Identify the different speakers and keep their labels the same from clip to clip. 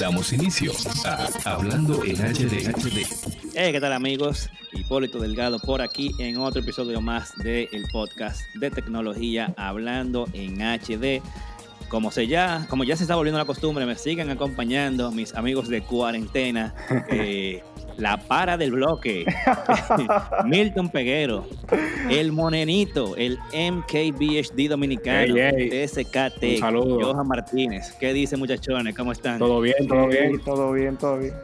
Speaker 1: Damos inicio a Hablando en HD.
Speaker 2: Hey, ¿qué tal amigos? Hipólito Delgado por aquí en otro episodio más del podcast de tecnología Hablando en HD. Como, se ya, como ya se está volviendo la costumbre, me siguen acompañando mis amigos de cuarentena. Eh, la para del bloque, Milton Peguero, el Monenito, el MKBHD dominicano, SKT, Johan Martínez. ¿Qué dice muchachones? ¿Cómo están?
Speaker 3: Todo bien, todo bien.
Speaker 4: Todo bien, todo bien.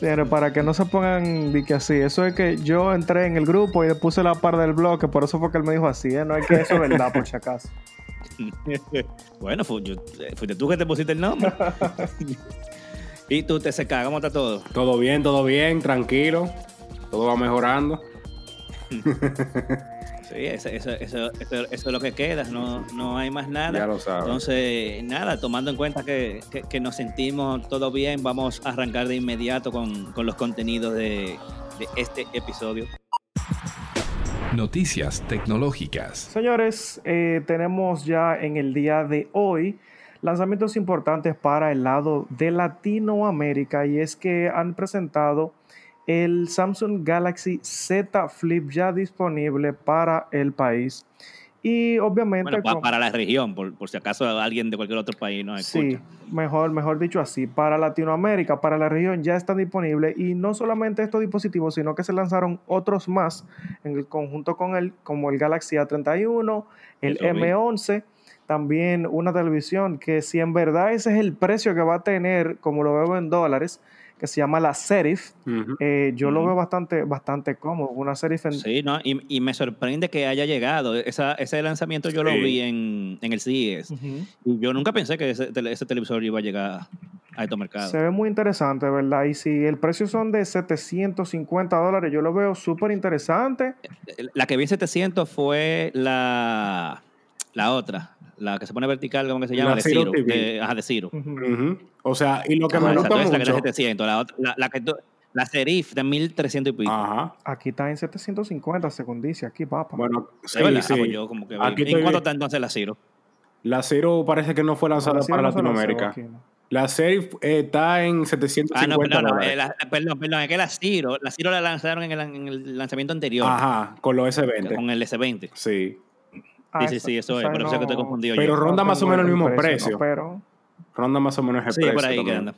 Speaker 4: Señores, para que no se pongan de que así, eso es que yo entré en el grupo y le puse la para del bloque, por eso fue que él me dijo así, ¿eh? no es que eso es verdad, por si acaso.
Speaker 2: bueno, eh, fuiste tú que te pusiste el nombre. ¿Y tú, te TCK, cómo está todo?
Speaker 3: Todo bien, todo bien, tranquilo. Todo va mejorando.
Speaker 2: Sí, eso, eso, eso, eso, es lo que queda, no, no hay más nada.
Speaker 3: Ya lo sabes.
Speaker 2: Entonces, nada, tomando en cuenta que, que, nos sentimos todo bien, vamos a arrancar de inmediato con, con los contenidos de, de este episodio.
Speaker 1: Noticias tecnológicas.
Speaker 4: Señores, eh, tenemos ya en el día de hoy lanzamientos importantes para el lado de Latinoamérica y es que han presentado el Samsung Galaxy Z Flip ya disponible para el país. Y obviamente.
Speaker 2: para la región, por, si acaso alguien de cualquier otro país no
Speaker 4: escucha. Sí, mejor, mejor dicho así. Para Latinoamérica, para la región ya está disponible. Y no solamente estos dispositivos, sino que se lanzaron otros más en el conjunto con el, como el Galaxy A31, el M11 también una televisión que si en verdad ese es el precio que va a tener, como lo veo en dólares, que se llama la Serif, eh, yo lo veo bastante, bastante cómodo. Una Serif en...
Speaker 2: Sí, ¿no? y, me sorprende que haya llegado. ese lanzamiento yo lo vi en, el CES. Y yo nunca pensé que ese, televisor iba a llegar a estos mercados.
Speaker 4: Se ve muy interesante, ¿verdad? Y si el precio son de 750 dólares, yo lo veo súper interesante.
Speaker 2: La que vi en 700 fue la, la otra, la que se pone vertical, ¿cómo que se llama? La de Ciro. De, ajá, de Ciro.
Speaker 3: O sea, y lo que me gusta mucho...
Speaker 2: La que es 700, la, la, la, que la Serif de 1300 y pico. Ajá.
Speaker 4: Aquí está en 750, según dice, aquí, papá.
Speaker 3: Bueno, sí,
Speaker 2: sí. Ah, pues yo como que aquí ¿En cuánto está entonces la Ciro?
Speaker 3: La Ciro parece que no fue lanzada para Latinoamérica. La Serif está en 750 Ah, no,
Speaker 2: no, no eh, perdón, perdón, es que la Ciro, la Ciro la lanzaron en el, en el lanzamiento anterior.
Speaker 3: Ajá, con los S20.
Speaker 2: Con el S20.
Speaker 3: Sí.
Speaker 2: Ah, sí, sí, sí, eso es, por eso que estoy confundido.
Speaker 3: Pero ronda más o menos el mismo precio. pero... Ronda más o menos el precio.
Speaker 2: Sí, por ahí que anda.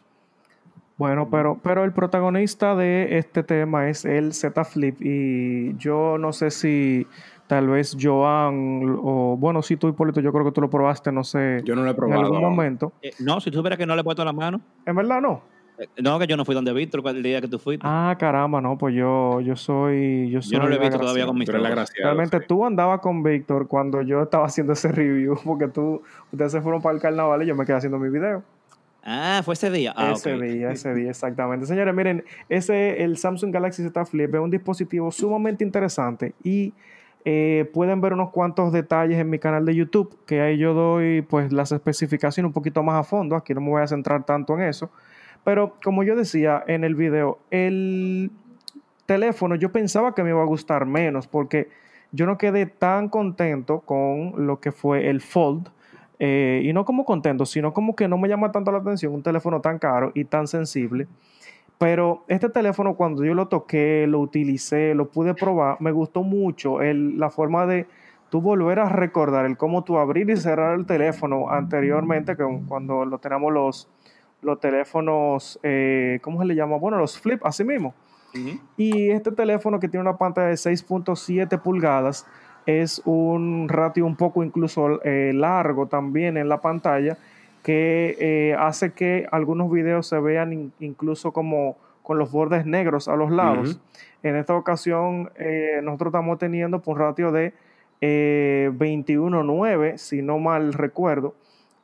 Speaker 4: Bueno, pero, pero el protagonista de este tema es el Z Flip y yo no sé si tal vez Joan o bueno, si tú Hipólito, yo creo que tú lo probaste, no sé.
Speaker 3: Yo no lo he probado.
Speaker 4: En algún momento.
Speaker 2: Eh, no, si tú supieras que no le he puesto la mano.
Speaker 4: En verdad no.
Speaker 2: No, que yo no fui donde Víctor el día que tú fuiste.
Speaker 4: Ah, caramba, no, pues yo, yo soy. Yo, soy
Speaker 2: yo no lo he visto todavía con mi
Speaker 4: Realmente tú andabas con Víctor cuando yo estaba haciendo ese review, porque tú, ustedes se fueron para el carnaval y yo me quedé haciendo mi video.
Speaker 2: Ah, fue ese día. Ah,
Speaker 4: ese día, ese día, exactamente. Señores, miren, ese, el Samsung Galaxy Z Flip es un dispositivo sumamente interesante y eh, pueden ver unos cuantos detalles en mi canal de YouTube, que ahí yo doy pues las especificaciones un poquito más a fondo. Aquí no me voy a centrar tanto en eso. Pero como yo decía en el video, el teléfono yo pensaba que me iba a gustar menos porque yo no quedé tan contento con lo que fue el Fold. Eh, y no como contento, sino como que no me llama tanto la atención un teléfono tan caro y tan sensible. Pero este teléfono cuando yo lo toqué, lo utilicé, lo pude probar, me gustó mucho el, la forma de tú volver a recordar el cómo tú abrir y cerrar el teléfono anteriormente, que cuando lo tenemos los, los teléfonos, eh, ¿cómo se le llama? Bueno, los flip, así mismo. Y este teléfono que tiene una pantalla de 6.7 pulgadas es un ratio un poco incluso eh, largo también en la pantalla que eh, hace que algunos videos se vean incluso como con los bordes negros a los lados. En esta ocasión nosotros estamos teniendo por un ratio de 21.9, si no mal recuerdo.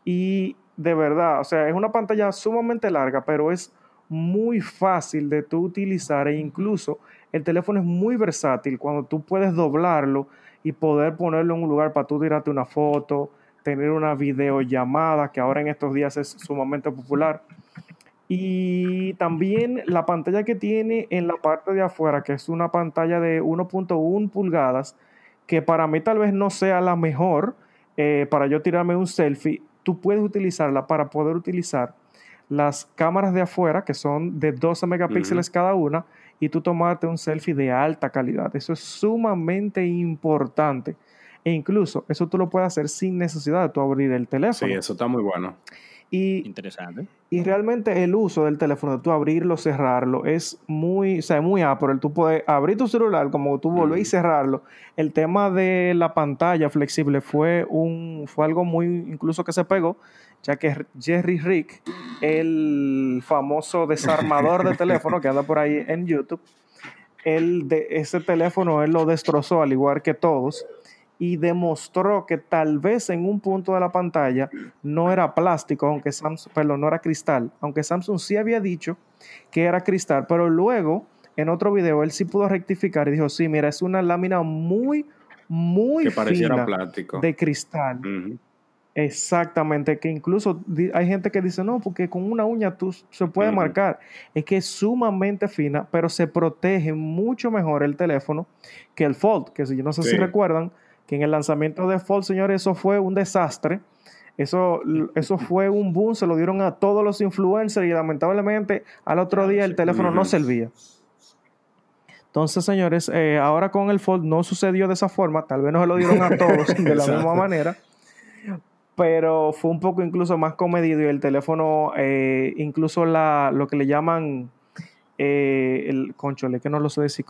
Speaker 4: Y de verdad, o sea, es una pantalla sumamente larga, pero es muy fácil de tú utilizar e incluso el teléfono es muy versátil cuando tú puedes doblarlo y poder ponerlo en un lugar para tú tirarte una foto, tener una videollamada, que ahora en estos días es sumamente popular. Y también la pantalla que tiene en la parte de afuera, que es una pantalla de 1.1 pulgadas, que para mí tal vez no sea la mejor eh, para yo tirarme un selfie, tú puedes utilizarla para poder utilizar las cámaras de afuera, que son de 12 megapíxeles cada una, y tú tomarte un selfie de alta calidad. Eso es sumamente importante. E incluso eso tú lo puedes hacer sin necesidad de tú abrir el teléfono.
Speaker 3: Sí, eso está muy bueno.
Speaker 4: Y,
Speaker 2: Interesante.
Speaker 4: Y realmente el uso del teléfono, de tú abrirlo, cerrarlo, es muy, o sea, muy pero Tú puedes abrir tu celular, como tú volver y cerrarlo. El tema de la pantalla flexible fue, un, fue algo muy, incluso que se pegó, ya que Jerry Rick, el famoso desarmador de teléfono que anda por ahí en YouTube, él de ese teléfono él lo destrozó al igual que todos y demostró que tal vez en un punto de la pantalla no era plástico, aunque Samsung, perdón, no era cristal, aunque Samsung sí había dicho que era cristal, pero luego en otro video él sí pudo rectificar y dijo, sí, mira, es una lámina muy, muy que fina plástico. de cristal. Exactamente, que incluso hay gente que dice, no, porque con una uña tú se puede marcar. Es que es sumamente fina, pero se protege mucho mejor el teléfono que el Fold, que si yo no sé si recuerdan, que en el lanzamiento de Fold, señores, eso fue un desastre. Eso, eso fue un boom, se lo dieron a todos los influencers y lamentablemente al otro día el teléfono no servía. Entonces, señores, eh, ahora con el Fold no sucedió de esa forma, tal vez no se lo dieron a todos de la misma manera, pero fue un poco incluso más comedido y el teléfono, eh, incluso la, lo que le llaman eh, el conchole, que no lo sé decir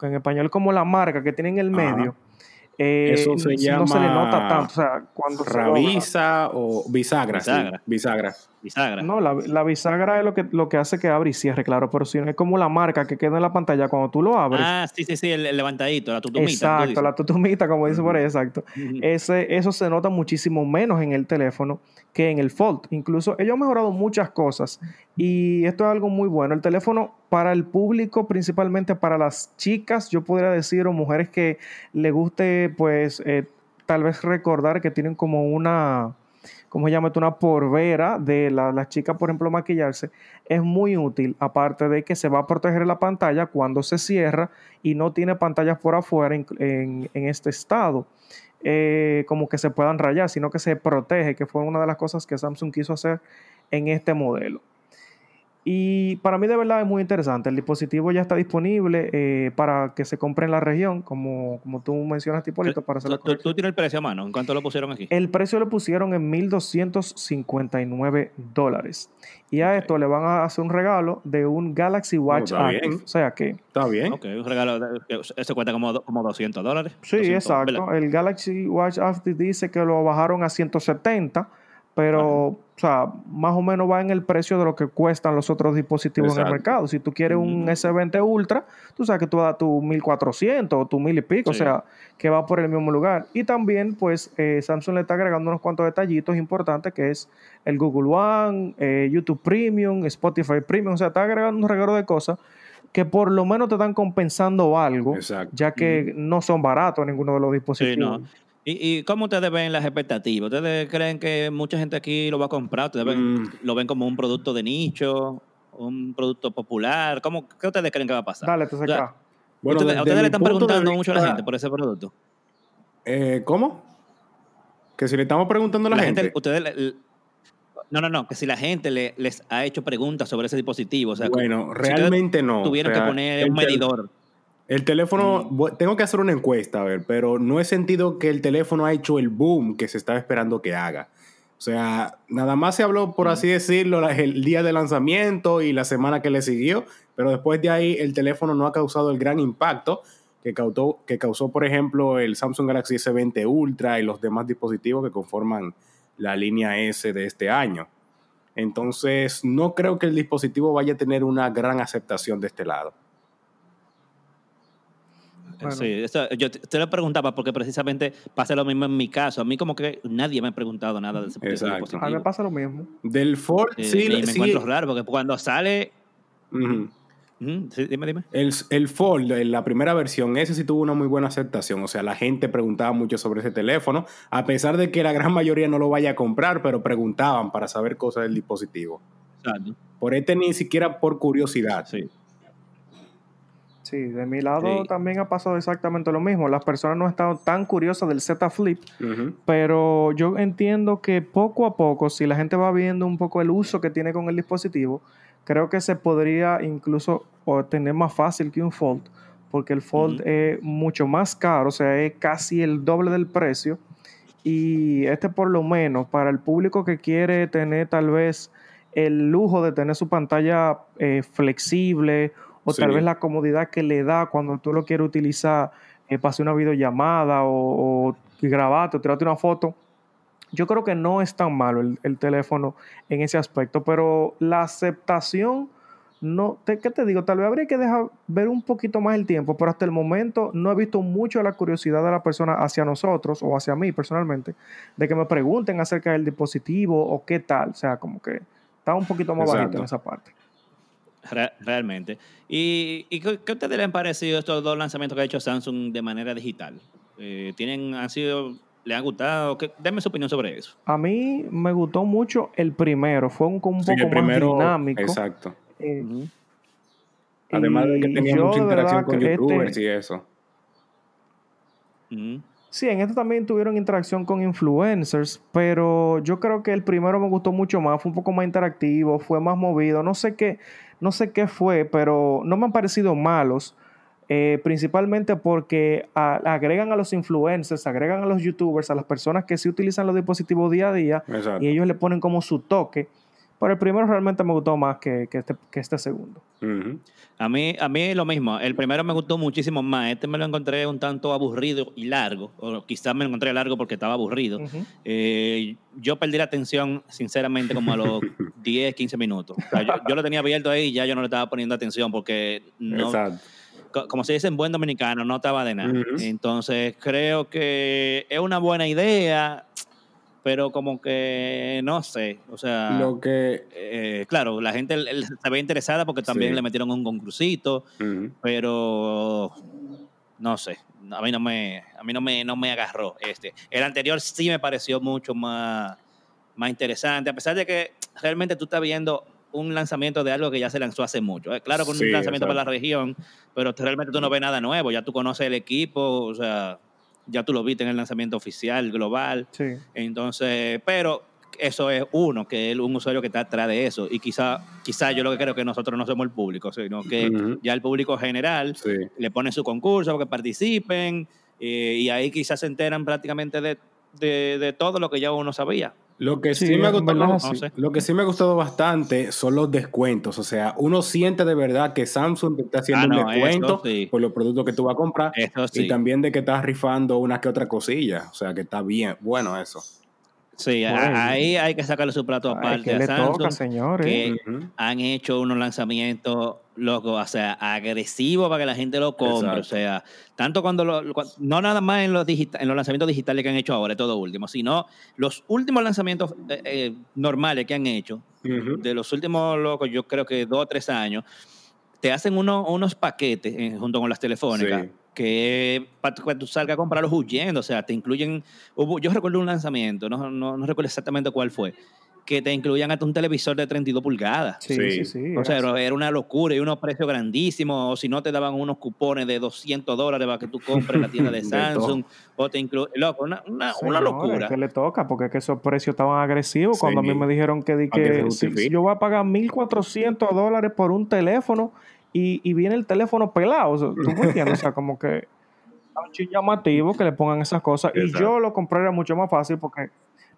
Speaker 4: en español, como la marca que tiene en el medio.
Speaker 3: Eh, Eso se llama. No se le nota tanto. O sea, cuando Ravisa o bisagra. Bisagra. bisagra.
Speaker 2: Bisagra.
Speaker 4: No, la, bisagra es lo que, lo que hace que abre y cierre, claro. Pero si no es como la marca que queda en la pantalla cuando tú lo abres.
Speaker 2: Ah, sí, sí, sí, el, levantadito, la tutumita.
Speaker 4: Exacto, la tutumita, como dice por ahí, exacto. Ese, eso se nota muchísimo menos en el teléfono que en el Fold. Incluso ellos han mejorado muchas cosas y esto es algo muy bueno. El teléfono para el público, principalmente para las chicas, yo podría decir, o mujeres que le guste, pues, eh, tal vez recordar que tienen como una, ¿cómo se llama? Una porvera de las chicas, por ejemplo, maquillarse, es muy útil, aparte de que se va a proteger la pantalla cuando se cierra y no tiene pantallas por afuera en este estado. Eh, como que se puedan rayar, sino que se protege, que fue una de las cosas que Samsung quiso hacer en este modelo. Y para mí de verdad es muy interesante. El dispositivo ya está disponible eh, para que se compre en la región, como, como tú mencionas, Tipolito, para hacer
Speaker 2: ¿Tú, ¿Tú, tienes el precio a mano? ¿En cuánto lo pusieron aquí?
Speaker 4: El precio lo pusieron en 1.259 dólares. Y a esto le van a hacer un regalo de un Galaxy Watch Active. O sea que...
Speaker 3: Está bien.
Speaker 2: Ok, un regalo, ese cuesta como, como 200 dólares.
Speaker 4: Sí, exacto. El Galaxy Watch Active dice que lo bajaron a 170 pero, o sea, más o menos va en el precio de lo que cuestan los otros dispositivos en el mercado. Si tú quieres un S20 Ultra, tú sabes que tú vas a tu 1400 o tu 1000 y pico, o sea, que va por el mismo lugar. Y también, pues, eh, Samsung le está agregando unos cuantos detallitos importantes, que es el Google One, eh, YouTube Premium, Spotify Premium, o sea, está agregando un regalo de cosas que por lo menos te están compensando algo, ya que no son baratos ninguno de los dispositivos.
Speaker 2: ¿Y, cómo ustedes ven las expectativas? ¿Ustedes creen que mucha gente aquí lo va a comprar? ¿Ustedes ven, mm. lo ven como un producto de nicho? ¿Un producto popular? ¿Cómo, ¿Qué ustedes creen que va a pasar?
Speaker 4: Dale, te saca.
Speaker 2: bueno, ¿Ustedes, ustedes le están preguntando mucho a la gente por ese producto?
Speaker 3: Eh, ¿Cómo? Que si le estamos preguntando a la, gente,
Speaker 2: ustedes no, no, no, que si la gente le, les ha hecho preguntas sobre ese dispositivo. O sea,
Speaker 3: bueno, realmente no.
Speaker 2: Tuvieron que poner un medidor.
Speaker 3: El teléfono, mm. tengo que hacer una encuesta, a ver, pero no he sentido que el teléfono ha hecho el boom que se estaba esperando que haga. O sea, nada más se habló, por mm. así decirlo, el día de lanzamiento y la semana que le siguió, pero después de ahí el teléfono no ha causado el gran impacto que causó, que causó por ejemplo, el Samsung Galaxy S20 Ultra y los demás dispositivos que conforman la línea S de este año. Entonces, no creo que el dispositivo vaya a tener una gran aceptación de este lado.
Speaker 2: Sí, yo te, lo preguntaba porque precisamente pasa lo mismo en mi caso. A mí como que nadie me ha preguntado nada de ese
Speaker 4: Exacto. A mí me pasa lo mismo.
Speaker 3: Del Ford, sí.
Speaker 2: Me, me encuentro raro porque cuando sale... dime, dime.
Speaker 3: El, el Fold, la primera versión, ese sí tuvo una muy buena aceptación. O sea, la gente preguntaba mucho sobre ese teléfono, a pesar de que la gran mayoría no lo vaya a comprar, pero preguntaban para saber cosas del dispositivo. Por este ni siquiera por curiosidad.
Speaker 2: Sí.
Speaker 4: Sí, de mi lado
Speaker 2: Sí.
Speaker 4: también ha pasado exactamente lo mismo. Las personas no han estado tan curiosas del Z Flip, pero yo entiendo que poco a poco, si la gente va viendo un poco el uso que tiene con el dispositivo, creo que se podría incluso obtener más fácil que un Fold, porque el Fold es mucho más caro, o sea, es casi el doble del precio. Y este por lo menos para el público que quiere tener tal vez el lujo de tener su pantalla eh, flexible o tal vez la comodidad que le da cuando tú lo quieres utilizar eh, para hacer una videollamada o, o grabarte o tirarte una foto. Yo creo que no es tan malo el, el teléfono en ese aspecto, pero la aceptación, no, te- ¿qué te digo? Tal vez habría que dejar ver un poquito más el tiempo, pero hasta el momento no he visto mucho la curiosidad de la persona hacia nosotros o hacia mí personalmente, de que me pregunten acerca del dispositivo o qué tal. O sea, como que está un poquito más bajito
Speaker 3: Exacto.
Speaker 4: en esa parte.
Speaker 2: Re- realmente. ¿Y, y qué, qué a ustedes les han parecido estos dos lanzamientos que ha hecho Samsung de manera digital? Eh, ¿Tienen, han sido, le han gustado? ¿Qué- Denme su opinión sobre eso.
Speaker 4: A mí me gustó mucho el primero, fue un, un
Speaker 3: Sí,
Speaker 4: poco
Speaker 3: primero,
Speaker 4: más dinámico.
Speaker 3: Exacto.
Speaker 4: eh,
Speaker 3: Además de que tenía mucha interacción con
Speaker 4: este-
Speaker 3: youtubers y eso.
Speaker 4: Sí, en este también tuvieron interacción con influencers, pero yo creo que el primero me gustó mucho más, fue un poco más interactivo, fue más movido, no sé qué, no sé qué fue, pero no me han parecido malos, eh, principalmente porque a- agregan a los influencers, agregan a los youtubers, a las personas que sí utilizan los dispositivos día a día
Speaker 3: Exacto.
Speaker 4: y ellos le ponen como su toque. Pero el primero realmente me gustó más que, que este, que este segundo.
Speaker 2: A mí, a mí lo mismo. El primero me gustó muchísimo más. Este me lo encontré un tanto aburrido y largo. O quizás me lo encontré largo porque estaba aburrido. Eh, yo perdí la atención, sinceramente, como a los 10, 15 minutos. O sea, yo, yo lo tenía abierto ahí y ya yo no le estaba poniendo atención porque, no,
Speaker 3: Exacto.
Speaker 2: como se dice en buen dominicano, no estaba de nada. Entonces, creo que es una buena idea, pero como que no sé. O sea,
Speaker 3: Lo que.
Speaker 2: eh, claro, la gente se ve interesada porque también
Speaker 3: Sí.
Speaker 2: le metieron un concurcito,
Speaker 3: Ujú.
Speaker 2: pero no sé. A mí no me, a mí no me, no me agarró este. El anterior sí me pareció mucho más, más interesante, a pesar de que realmente tú estás viendo un lanzamiento de algo que ya se lanzó hace mucho. Eh, Claro, con
Speaker 3: Sí,
Speaker 2: un lanzamiento para la región, pero realmente tú no ves nada nuevo. Ya tú conoces el equipo, o sea, ya tú lo viste en el lanzamiento oficial, global.
Speaker 4: Sí.
Speaker 2: Entonces, pero eso es uno, que es un usuario que está atrás de eso. Y quizá, quizá yo lo que creo que nosotros no somos el público, sino que ya el público general
Speaker 3: Sí.
Speaker 2: le pone su concurso para que participen eh, y ahí quizás se enteran prácticamente de, de, de todo lo que ya uno sabía.
Speaker 3: Lo que sí,
Speaker 4: Sí,
Speaker 3: me ha gustado,
Speaker 2: No sé.
Speaker 3: lo que sí me ha gustado bastante son los descuentos. O sea, uno siente de verdad que Samsung te está haciendo
Speaker 2: Ah, no,
Speaker 3: un descuento
Speaker 2: sí.
Speaker 3: por los productos que tú vas a comprar. Y también de que estás rifando una que otra cosilla. O sea, que está bien. Bueno, eso.
Speaker 2: Sí, ahí hay que sacarle su plato aparte
Speaker 4: ¿qué
Speaker 2: a
Speaker 4: le
Speaker 2: Samsung.
Speaker 4: toca, señores?
Speaker 2: que han hecho unos lanzamientos, loco, o sea, agresivos para que la gente lo compre.
Speaker 3: Exacto.
Speaker 2: O sea, tanto cuando lo, no nada más en los, en los lanzamientos digitales que han hecho ahora, todo último, sino los últimos lanzamientos eh, eh, normales que han hecho, de los últimos, loco, yo creo que dos o tres años, te hacen uno- unos paquetes eh, junto con las telefónicas.
Speaker 3: Sí.
Speaker 2: Que para que tú salgas a comprarlos huyendo, o sea, te incluyen. hubo- yo recuerdo un lanzamiento, no, no, no recuerdo exactamente cuál fue, que te incluían hasta un televisor de 32 pulgadas.
Speaker 4: Sí,
Speaker 3: Sí.
Speaker 4: sí, sí.
Speaker 2: O sea,
Speaker 4: era
Speaker 2: una locura y unos precios grandísimos. O si no, te daban unos cupones de 200 dólares para que tú compres en la tienda de
Speaker 3: De
Speaker 2: Samsung. o te incluyen. Loco, una, una, una locura.
Speaker 4: que le toca? Porque es que esos precios estaban agresivos
Speaker 3: Sí.
Speaker 4: cuando a mí me dijeron que, di
Speaker 3: que se
Speaker 4: que si,
Speaker 3: justifique.
Speaker 4: si yo voy a pagar 1.400 dólares por un teléfono y, y viene el teléfono pelado. O sea, ¿Tú me entiendes? O sea, como que es llamativo que le pongan esas cosas. Y yo lo compraría mucho más fácil porque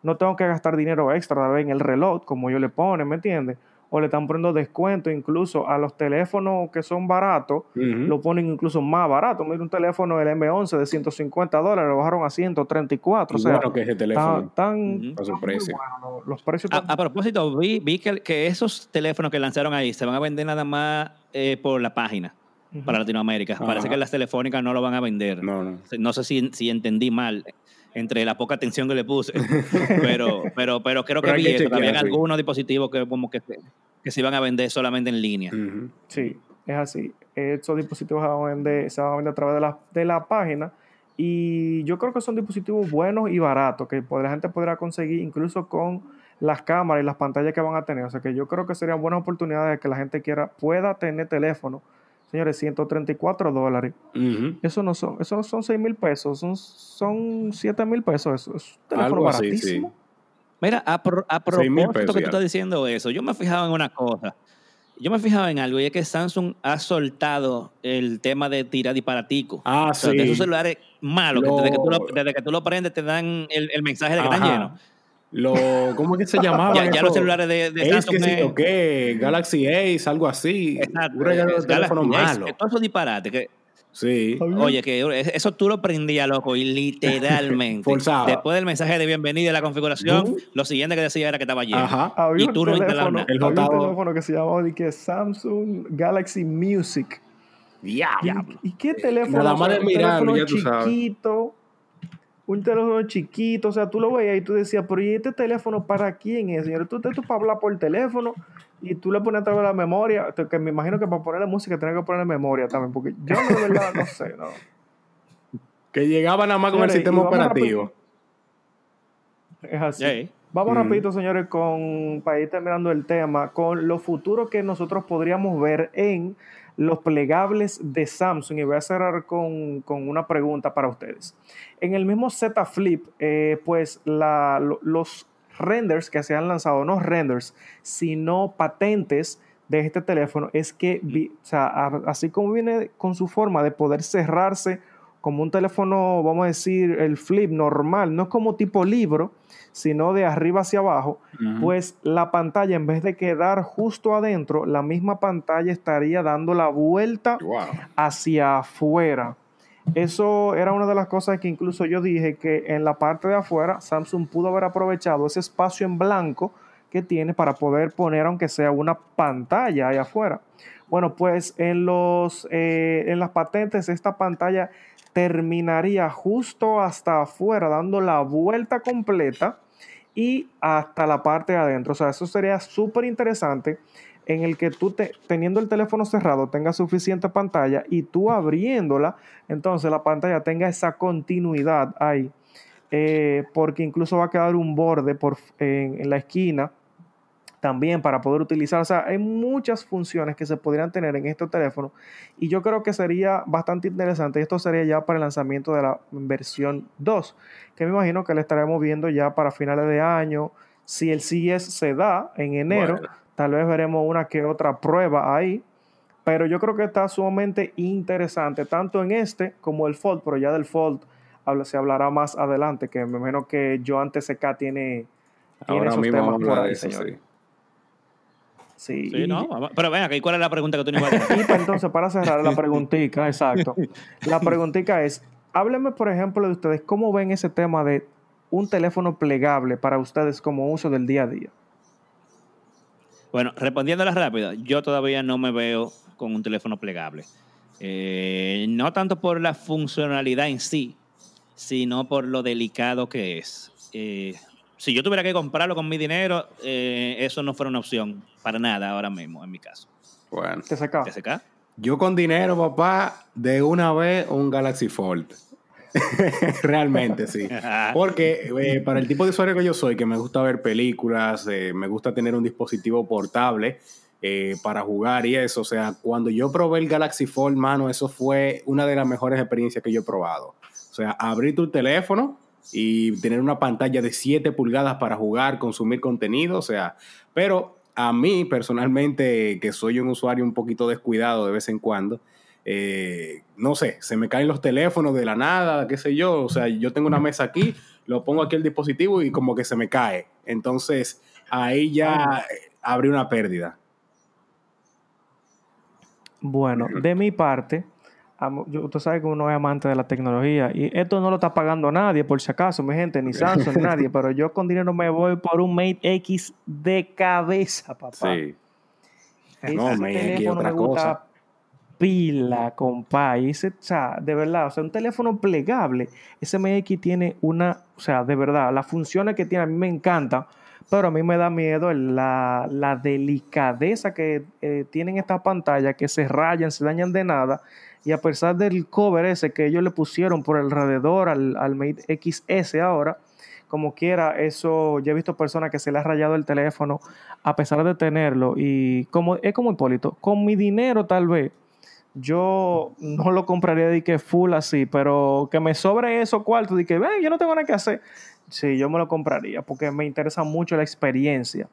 Speaker 4: no tengo que gastar dinero extra ¿sabes? en el reloj, como yo le ponen, ¿me entiendes? O le están poniendo descuento incluso a los teléfonos que son baratos lo ponen incluso más barato. Mira un teléfono, el M11 de 150 dólares, lo bajaron a 134. O sea,
Speaker 3: bueno que ese teléfono.
Speaker 4: tan, tan-
Speaker 2: Ujú.
Speaker 3: A su
Speaker 4: tan muy
Speaker 3: precio.
Speaker 4: bueno, los- los precios
Speaker 2: A, a propósito, vi, vi que, que esos teléfonos que lanzaron ahí se van a vender nada más eh, por la página para Latinoamérica.
Speaker 3: Ajá.
Speaker 2: Parece que las telefónicas no lo van a vender.
Speaker 3: No, no.
Speaker 2: No sé si, si entendí mal entre la poca atención que le puse, pero, pero, pero creo
Speaker 3: Pero
Speaker 2: que vi
Speaker 3: que
Speaker 2: eso. que
Speaker 3: chequear,
Speaker 2: Habían
Speaker 3: sí.
Speaker 2: algunos dispositivos que como que, se- que se iban a vender solamente en línea.
Speaker 4: Sí, es así. Estos dispositivos se van a vender, se van a vender a través de la, de la página. Y yo creo que son dispositivos buenos y baratos que la gente podrá conseguir incluso con las cámaras y las pantallas que van a tener. O sea que yo creo que serían buenas oportunidades de que la gente quiera, pueda tener teléfono. Señores, 134 dólares. Eso no son, eso no son 6 mil pesos, son, son 7 mil pesos. Eso es un teléfono
Speaker 3: Algo así,
Speaker 4: baratísimo.
Speaker 3: sí.
Speaker 2: Mira, a, pro- a propósito
Speaker 3: pesos
Speaker 2: que tú estás diciendo eso, yo me he fijado en una cosa. Yo me he fijado en algo y es que Samsung ha soltado el tema de tirar disparatico.
Speaker 3: Ah,
Speaker 2: O sea,
Speaker 3: sí.
Speaker 2: de esos celulares malos, que desde, que tú lo, desde que tú lo prendes te dan el, el mensaje de que están llenos.
Speaker 3: Lo, ¿Cómo es que se llamaba?
Speaker 2: Ya, ya los celulares de, de
Speaker 3: es
Speaker 2: Samsung
Speaker 3: que sí, Galaxy Ace, algo así.
Speaker 2: Exacto,
Speaker 3: un regalo de teléfono
Speaker 2: Galaxy Ace,
Speaker 3: malo.
Speaker 2: que Todos esos disparates. Que,
Speaker 3: Sí.
Speaker 2: oye, que eso tú lo prendías, loco, y literalmente.
Speaker 3: Forzado.
Speaker 2: Después del mensaje de bienvenida y la configuración, lo siguiente que decía era que estaba lleno.
Speaker 3: Ajá.
Speaker 4: Había
Speaker 2: Y tú no instalas
Speaker 4: teléfono,
Speaker 2: nada.
Speaker 3: El
Speaker 4: había un
Speaker 3: J2.
Speaker 4: teléfono que se llamaba que Samsung Galaxy Music.
Speaker 3: Diablo.
Speaker 4: ¿Y, y qué teléfono?
Speaker 3: nada más de ya tú sabes.
Speaker 4: chiquito. Un teléfono chiquito, o sea, tú lo veías y tú decías, pero ¿y este teléfono para quién es, señor? Tú, tú para hablar por teléfono y tú le pones a través de la memoria, que me imagino que para ponerle música tenés que ponerle memoria también, porque yo de verdad no sé, no.
Speaker 3: Que llegaba nada más con el sistema operativo.
Speaker 4: Es así.
Speaker 2: Sí.
Speaker 4: Vamos
Speaker 3: Mm.
Speaker 4: rapidito, señores, con para ir terminando el tema, con lo futuro que nosotros podríamos ver en los plegables de Samsung. Y voy a cerrar con, con una pregunta para ustedes. En el mismo Z Flip, eh, pues los renders que se han lanzado, no renders, sino patentes de este teléfono, es que, así como viene con su forma de poder cerrarse como un teléfono, vamos a decir, el flip normal, no es como tipo libro, sino de arriba hacia abajo, pues la pantalla, en vez de quedar justo adentro, la misma pantalla estaría dando la vuelta
Speaker 3: Wow.
Speaker 4: hacia afuera. Eso era una de las cosas que incluso yo dije que en la parte de afuera Samsung pudo haber aprovechado ese espacio en blanco que tiene para poder poner aunque sea una pantalla ahí afuera. Bueno, pues en, los, eh, en las patentes esta pantalla terminaría justo hasta afuera, dando la vuelta completa y hasta la parte de adentro. O sea, eso sería súper interesante en el que tú te- teniendo el teléfono cerrado tengas suficiente pantalla y tú abriéndola, entonces la pantalla tenga esa continuidad ahí. Eh, porque incluso va a quedar un borde por, en, en la esquina también para poder utilizar. O sea, hay muchas funciones que se podrían tener en este teléfono y yo creo que sería bastante interesante. Esto sería ya para el lanzamiento de la versión 2, que me imagino que le estaremos viendo ya para finales de año. Si el CES se da en enero,
Speaker 3: Bueno.
Speaker 4: tal vez veremos una que otra prueba ahí. Pero yo creo que está sumamente interesante, tanto en este como el Fold, pero ya del Fold se hablará más adelante, que me imagino que yo antes CK tiene, tiene
Speaker 3: Ahora
Speaker 4: esos
Speaker 3: mismo
Speaker 4: temas
Speaker 3: vamos a
Speaker 4: por
Speaker 3: hablar
Speaker 4: ahí,
Speaker 3: de eso,
Speaker 4: señor.
Speaker 3: sí.
Speaker 4: Sí,
Speaker 2: Sí, no, pero ven acá, ¿y cuál es la pregunta que tú no ibas a hacer?
Speaker 4: Y pues, entonces, para cerrar la preguntita, exacto. La preguntita es, háblenme, por ejemplo, de ustedes, ¿cómo ven ese tema de un teléfono plegable para ustedes como uso del día a día?
Speaker 2: Bueno, respondiéndola rápido, yo todavía no me veo con un teléfono plegable. Eh, no tanto por la funcionalidad en sí, sino por lo delicado que es. Eh, si yo tuviera que comprarlo con mi dinero, eh, eso no fuera una opción para nada ahora mismo, en mi caso.
Speaker 3: Bueno.
Speaker 4: ¿Te saca?
Speaker 2: ¿TSK?
Speaker 3: Yo con dinero, papá, de una vez un Galaxy Fold. Realmente, sí. Porque eh, para el tipo de usuario que yo soy, que me gusta ver películas, eh, me gusta tener un dispositivo portable eh, para jugar y eso. O sea, cuando yo probé el Galaxy Fold, mano, eso fue una de las mejores experiencias que yo he probado. O sea, abrir tu teléfono y tener una pantalla de 7 pulgadas para jugar, consumir contenido, o sea, pero a mí personalmente, que soy un usuario un poquito descuidado de vez en cuando, eh, no sé, se me caen los teléfonos de la nada, qué sé yo, o sea, yo tengo una mesa aquí, lo pongo aquí el dispositivo y como que se me cae. Entonces, ahí ya abre una pérdida.
Speaker 4: Bueno, de mi parte, amo- yo- usted sabe que uno es amante de la tecnología y esto no lo está pagando nadie, por si acaso, mi gente, ni Samsung, ni nadie, pero yo con dinero me voy por un Mate X de cabeza, papá.
Speaker 3: Sí.
Speaker 4: Ese
Speaker 3: No, Mate X otra
Speaker 4: me gusta
Speaker 3: cosa.
Speaker 4: Pila, compa. Y ese, o sea, de verdad, o sea, un teléfono plegable. Ese MX tiene una, o sea, de verdad, las funciones que tiene a mí me encantan, pero a mí me da miedo la, la delicadeza que eh, tienen estas pantallas, que se rayan, se dañan de nada. Y a pesar del cover ese que ellos le pusieron por alrededor al, al Mate XS ahora, como quiera, eso, yo he visto personas que se le ha rayado el teléfono a pesar de tenerlo. Y como es como Hipólito, con mi dinero tal vez, yo no lo compraría de que full así, pero que me sobre eso cuarto, de que, ven, yo no tengo nada que hacer. Sí, yo me lo compraría porque me interesa mucho la experiencia.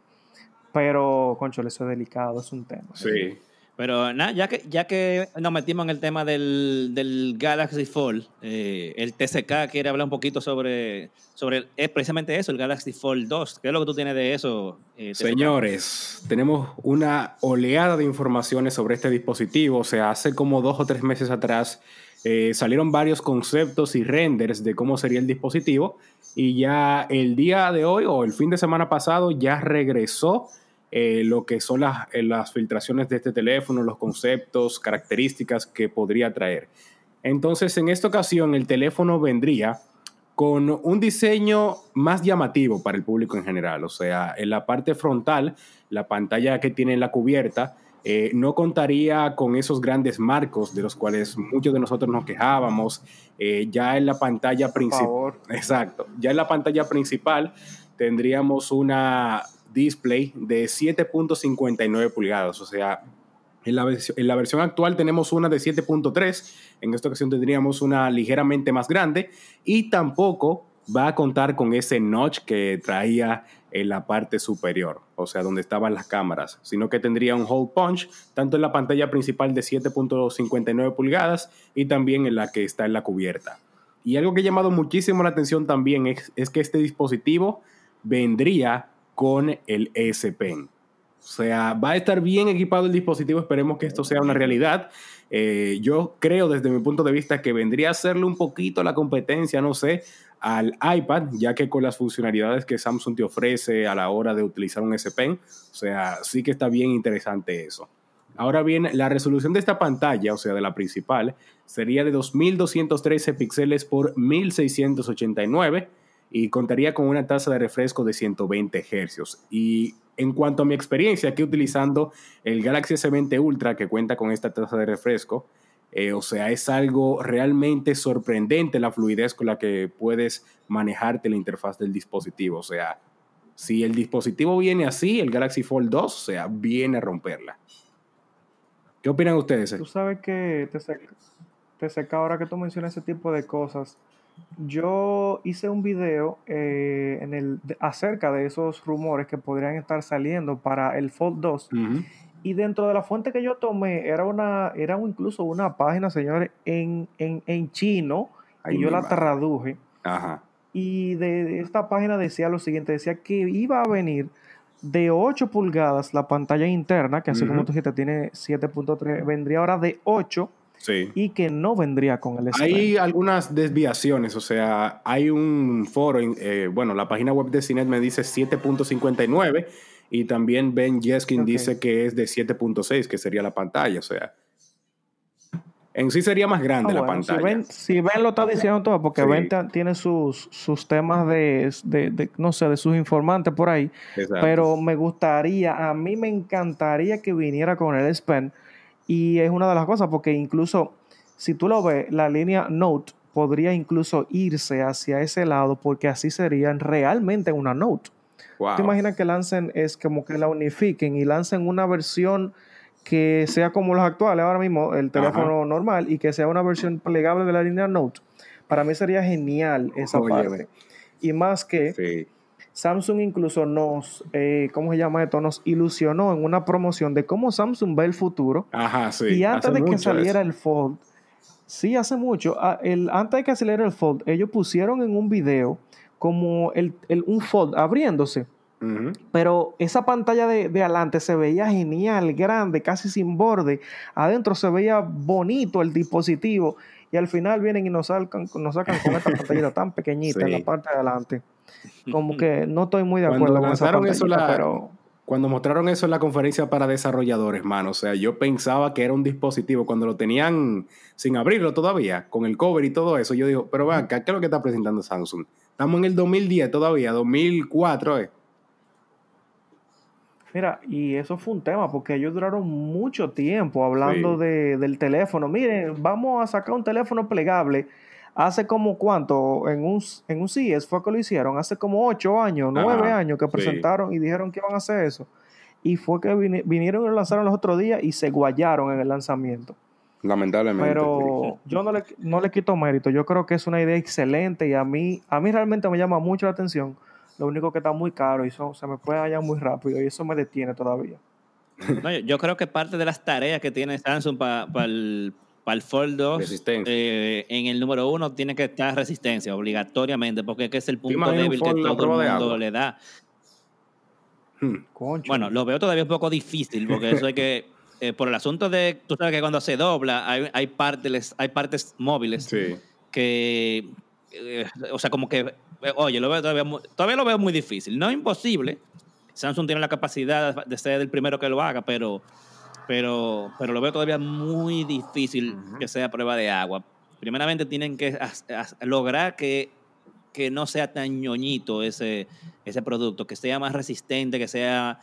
Speaker 4: Pero, concho, eso es delicado, es un tema.
Speaker 3: Sí.
Speaker 2: Pero nada, ya que, ya que nos metimos en el tema del, del Galaxy Fold, eh, el TCK quiere hablar un poquito sobre, sobre es precisamente eso, el Galaxy Fold 2. ¿Qué es lo que tú tienes de eso?
Speaker 3: Eh, Señores, tenemos una oleada de informaciones sobre este dispositivo. O sea, hace como dos o tres meses atrás eh, salieron varios conceptos y renders de cómo sería el dispositivo. Y ya el día de hoy o el fin de semana pasado ya regresó eh, lo que son las, eh, las, filtraciones de este teléfono, los conceptos, características que podría traer. Entonces, en esta ocasión, el teléfono vendría con un diseño más llamativo para el público en general. O sea, en la parte frontal, la pantalla que tiene en la cubierta, eh, no contaría con esos grandes marcos de los cuales muchos de nosotros nos quejábamos. ya en la pantalla principal. Exacto. Ya en la pantalla principal tendríamos una display de 7.59 pulgadas. O sea, en la, en la, versión actual tenemos una de 7.3. En esta ocasión tendríamos una ligeramente más grande. Y tampoco va a contar con ese notch que traía en la parte superior, o sea, donde estaban las cámaras, sino que tendría un hole punch tanto en la pantalla principal de 7.59 pulgadas y también en la que está en la cubierta. Y algo que ha llamado muchísimo la atención también es, es que este dispositivo vendría con el S Pen. O sea, va a estar bien equipado el dispositivo, esperemos que esto sea una realidad. Eh, yo creo desde mi punto de vista que vendría a hacerle un poquito la competencia, no sé, al iPad, ya que con las funcionalidades que Samsung te ofrece a la hora de utilizar un S Pen, o sea, sí que está bien interesante eso. Ahora bien, la resolución de esta pantalla, o sea, de la principal, sería de 2213 píxeles por 1689 y contaría con una tasa de refresco de 120 Hz. Y en cuanto a mi experiencia aquí utilizando el Galaxy S20 Ultra que cuenta con esta tasa de refresco, eh, o sea, es algo realmente sorprendente la fluidez con la que puedes manejarte la interfaz del dispositivo. O sea, si el dispositivo viene así, el Galaxy Fold 2, o sea, viene a romperla. ¿Qué opinan ustedes?
Speaker 4: Tú sabes que te seca, te seca ahora que tú mencionas ese tipo de cosas yo hice un video eh, en el, acerca de esos rumores que podrían estar saliendo para el Fold 2. Y dentro de la fuente que yo tomé, era una, era incluso una página, señores, en, en, chino, y yo la traduje. Y de, esta página decía lo siguiente, decía que iba a venir de 8 pulgadas la pantalla interna, que así como tú dijiste tiene 7.3, vendría ahora de 8 y que no vendría con el
Speaker 3: Hay algunas desviaciones, o sea, hay un foro, eh, bueno, la página web de Cinet me dice 7.59 y también Ben Jeskin dice que es de 7.6, que sería la pantalla, o sea. En sí sería más grande ah, la pantalla.
Speaker 4: Si ben, lo está diciendo todo, porque Ben tiene sus, sus temas de, de, no sé, de sus informantes por ahí. Pero me gustaría, a mí me encantaría que viniera con el S Pen y es una de las cosas, porque incluso si tú lo ves, la línea Note podría incluso irse hacia ese lado, porque así serían realmente una Note. ¿Te imaginas que lancen, es como que la unifiquen y lancen una versión que sea como los actuales, ahora mismo el teléfono normal, y que sea una versión plegable de la línea Note? Para mí sería genial esa parte. Y más que Samsung incluso nos, eh, ¿cómo se llama esto? Nos ilusionó en una promoción de cómo Samsung ve el futuro.
Speaker 3: Ajá, sí.
Speaker 4: Y antes de que saliera el Fold, sí, hace mucho, ah, el, antes de que saliera el Fold, ellos pusieron en un video como el, un Fold abriéndose. Pero esa pantalla de, de, adelante se veía genial, grande, casi sin borde. Adentro se veía bonito el dispositivo. Y al final vienen y nos, sacan, nos sacan con esta pantalla tan pequeñita en la parte de adelante. Como que no estoy muy de acuerdo con esa eso pero...
Speaker 3: Cuando mostraron eso en la conferencia para desarrolladores, mano, o sea, yo pensaba que era un dispositivo, cuando lo tenían sin abrirlo todavía, con el cover y todo eso, yo digo, pero va, ¿qué es lo que está presentando Samsung? Estamos en el 2010 todavía, 2004, ¿eh?
Speaker 4: Mira, y eso fue un tema porque ellos duraron mucho tiempo hablando de, del teléfono. Miren, vamos a sacar un teléfono plegable hace como cuánto, en un, en un CES fue que lo hicieron, hace como ocho años, nueve años que presentaron y dijeron que iban a hacer eso. Y fue que vinieron y lo lanzaron los otros días y se guayaron en el lanzamiento.
Speaker 3: Lamentablemente.
Speaker 4: Pero yo no le, no le quito mérito. Yo creo que es una idea excelente y a mí, a mí realmente me llama mucho la atención. Lo único que está muy caro y eso se me puede hallar muy rápido y eso me detiene todavía.
Speaker 2: No, yo, yo creo que parte de las tareas que tiene Samsung para el, pa el Fold 2,
Speaker 3: Resistencia.
Speaker 2: eh, en el número uno tiene que estar resistencia, obligatoriamente, porque es que es el punto débil que todo el mundo le da.
Speaker 3: Hmm.
Speaker 2: Bueno, lo veo todavía un poco difícil, porque eso es que, eh, por el asunto de, tú sabes que cuando se dobla, hay, hay, partes, hay partes móviles
Speaker 3: Sí.
Speaker 2: que, eh, o sea, como que, eh, oye, lo veo todavía, todavía lo veo muy difícil. No imposible. Samsung tiene la capacidad de ser el primero que lo haga, pero, pero, pero lo veo todavía muy difícil que sea prueba de agua. Primeramente tienen que lograr que, que no sea tan ñoñito ese, ese producto, que sea más resistente, que sea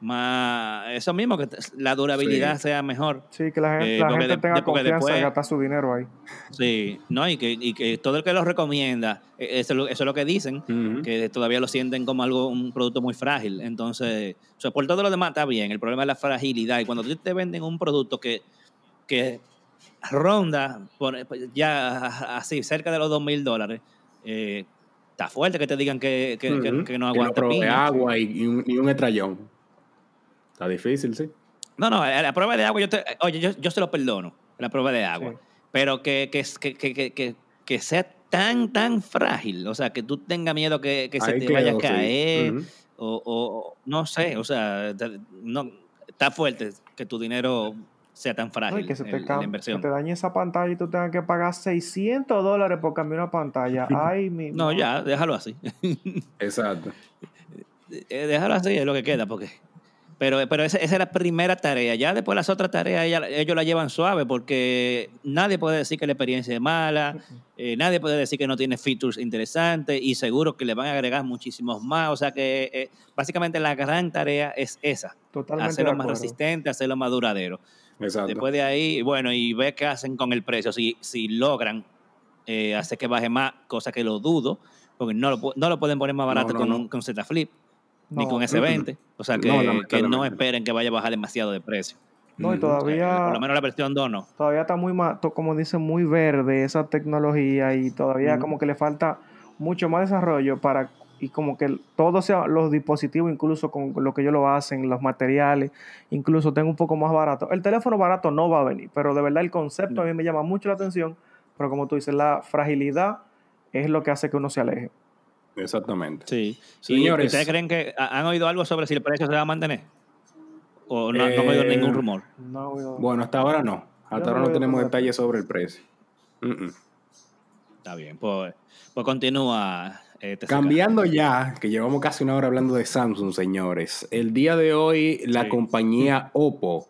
Speaker 2: más... Eso mismo, que la durabilidad
Speaker 3: Sí.
Speaker 2: sea mejor.
Speaker 4: Sí, que la,
Speaker 2: Eh,
Speaker 4: la gente
Speaker 2: de-
Speaker 4: tenga
Speaker 2: de-
Speaker 4: confianza
Speaker 2: después-
Speaker 4: gastar su dinero ahí.
Speaker 2: Sí, no, y que, y que todo el que lo recomienda, eh, eso, es lo- eso es lo que dicen, que todavía lo sienten como algo, un producto muy frágil. Entonces, o sea, por todo lo demás está bien. El problema es la fragilidad. Y cuando tú te venden un producto que, que ronda por, ya así, cerca de los dos mil dólares, eh, está fuerte que te digan que, que, que-
Speaker 3: Ujú.
Speaker 2: que no aguanta
Speaker 3: agua y, y un, y un estrellón. Está difícil, sí.
Speaker 2: No, no, a la prueba de agua, yo te- oye, yo, yo se lo perdono, la prueba de agua.
Speaker 4: Sí.
Speaker 2: Pero que, que, que, que, que, que- que sea tan, tan frágil, o sea, que tú tengas miedo que, que se
Speaker 3: Ahí
Speaker 2: te
Speaker 3: quedó,
Speaker 2: vaya a
Speaker 3: sí.
Speaker 2: caer, o, o- no sé, o sea, no, está fuerte que tu dinero sea tan frágil
Speaker 4: y que se te, cam-
Speaker 2: la
Speaker 4: que
Speaker 2: inversión.
Speaker 4: te dañe esa pantalla y tú tengas que pagar 600 dólares por cambiar una pantalla. Ay, mi.
Speaker 2: No, ya, déjalo así.
Speaker 3: Exacto.
Speaker 2: Eh, déjalo así, es lo que queda, porque... Pero, pero esa, esa es la primera tarea. Ya después las otras tareas ella- ellos la llevan suave porque nadie puede decir que la experiencia es mala, eh, nadie puede decir que no tiene features interesantes y seguro que le van a agregar muchísimos más. O sea que eh, básicamente la gran tarea es esa,
Speaker 4: Totalmente.
Speaker 2: hacerlo más resistente, hacerlo más duradero.
Speaker 3: Exacto.
Speaker 2: Después de ahí, bueno, y ver qué hacen con el precio. Si, si logran eh, hacer que baje más, cosa que lo dudo, porque no lo, no lo pueden poner más barato
Speaker 3: no,
Speaker 2: con,
Speaker 3: no.
Speaker 2: un- con Z Flip ni con S20. O sea que
Speaker 3: No,
Speaker 2: que no, esperen que vaya a bajar demasiado de precio.
Speaker 4: No, y.
Speaker 2: Eh,
Speaker 4: todavía.
Speaker 2: por lo menos la versión 2 no.
Speaker 4: todavía está muy, como dicen, muy verde esa tecnología y todavía como que le falta mucho más desarrollo para y como que todos sea- los dispositivos, incluso con lo que ellos lo hacen, los materiales, incluso tengo un poco más barato. El teléfono barato no va a venir, pero de verdad el concepto a mí me llama mucho la atención, pero como tú dices, la fragilidad es lo que hace que uno se aleje.
Speaker 3: Exactamente.
Speaker 2: Sí.
Speaker 3: Señores.
Speaker 2: ¿Y ustedes creen que ha- han oído algo sobre si el precio se va a mantener? ¿O no, no han oído
Speaker 3: Eh,
Speaker 2: ningún rumor?
Speaker 4: No, no.
Speaker 3: Bueno, hasta ahora no. Hasta ahora no tenemos detalles sobre el precio.
Speaker 2: Está bien, pues, pues continúa. eh.
Speaker 3: Cambiando ya, que llevamos casi una hora hablando de Samsung, señores. El día de hoy, la
Speaker 2: Sí.
Speaker 3: compañía Oppo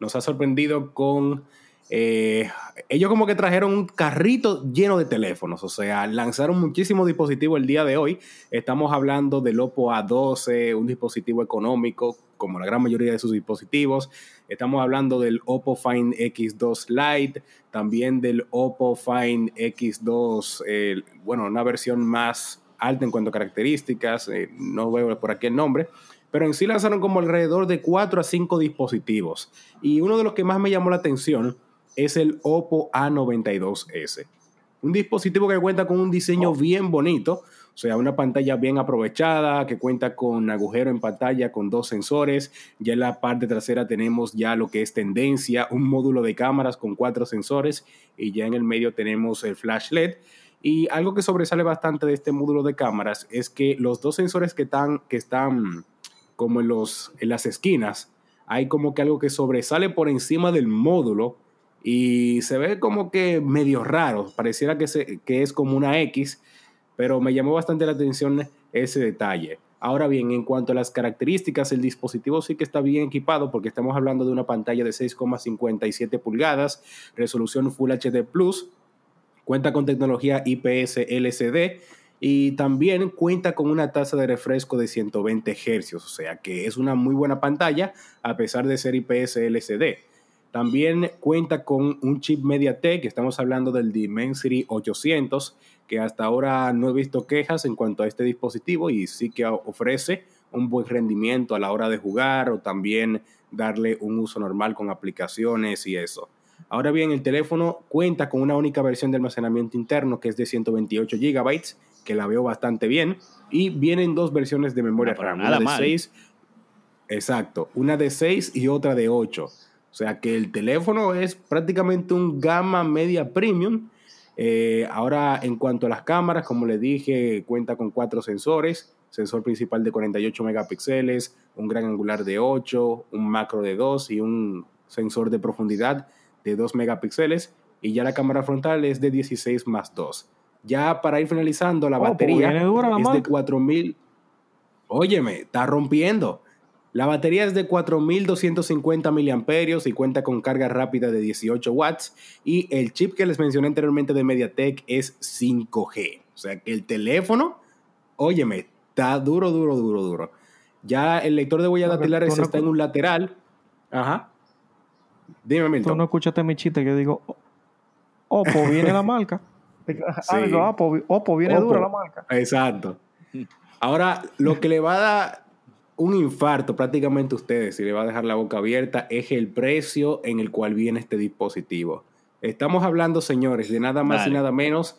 Speaker 3: nos ha sorprendido con. Eh, ellos, como que trajeron un carrito lleno de teléfonos, o sea, lanzaron muchísimos dispositivos el día de hoy. Estamos hablando del Oppo A12, un dispositivo económico, como la gran mayoría de sus dispositivos. Estamos hablando del Oppo Find X2 Lite, también del Oppo Find X2, eh, bueno, una versión más alta en cuanto a características, eh, no veo por aquí el nombre, pero en sí lanzaron como alrededor de 4 a 5 dispositivos. Y uno de los que más me llamó la atención es el Oppo A92S. Un dispositivo que cuenta con un diseño bien bonito, o sea, una pantalla bien aprovechada, que cuenta con agujero en pantalla con dos sensores. Ya en la parte trasera tenemos ya lo que es tendencia, un módulo de cámaras con cuatro sensores y ya en el medio tenemos el flash LED. Y algo que sobresale bastante de este módulo de cámaras es que los dos sensores que están, que están como en, los, en las esquinas, hay como que algo que sobresale por encima del módulo y se ve como que medio raro, pareciera que, se, que es como una X, pero me llamó bastante la atención ese detalle. Ahora bien, en cuanto a las características, el dispositivo sí que está bien equipado porque estamos hablando de una pantalla de 6,57 pulgadas, resolución Full HD Plus, cuenta con tecnología IPS LCD y también cuenta con una tasa de refresco de 120 Hz, o sea que es una muy buena pantalla a pesar de ser IPS LCD. También cuenta con un chip MediaTek, estamos hablando del Dimensity 800, que hasta ahora no he visto quejas en cuanto a este dispositivo y sí que ofrece un buen rendimiento a la hora de jugar o también darle un uso normal con aplicaciones y eso. Ahora bien, el teléfono cuenta con una única versión de almacenamiento interno que es de 128 GB, que la veo bastante bien, y vienen dos versiones de memoria
Speaker 2: No, pero
Speaker 3: RAM,
Speaker 2: nada
Speaker 3: una de
Speaker 2: mal.
Speaker 3: 6, exacto, una de 6 y otra de 8. O sea que el teléfono es prácticamente un gama media premium. Eh, ahora, en cuanto a las cámaras, como les dije, cuenta con cuatro sensores. Sensor principal de 48 megapíxeles, un gran angular de 8, un macro de 2 y un sensor de profundidad de 2 megapíxeles. Y ya la cámara frontal es de 16 más 2. Ya para ir finalizando, la
Speaker 4: Oh, pues
Speaker 3: batería es de
Speaker 4: marca.
Speaker 3: 4000. Óyeme, está rompiendo. La batería es de 4250 miliamperios y cuenta con carga rápida de 18 watts. Y el chip que les mencioné anteriormente de MediaTek es 5G. O sea que el teléfono, óyeme, está duro, duro, duro, duro. Ya el lector de huellas dactilares
Speaker 4: tú no
Speaker 3: está en un lateral. Ajá. Dime,
Speaker 4: Tú
Speaker 3: Milton.
Speaker 4: no escuchaste mi chiste que digo, "O- Oppo viene la marca. Ah,
Speaker 3: Sí.
Speaker 4: digo, Oppo, vi- Oppo viene
Speaker 3: Oppo.
Speaker 4: dura la marca.
Speaker 3: Exacto. Ahora, lo que le va a dar un infarto prácticamente a ustedes y le va a dejar la boca abierta es el precio en el cual viene este dispositivo. Estamos hablando, señores, de nada más
Speaker 2: Dale.
Speaker 3: y nada menos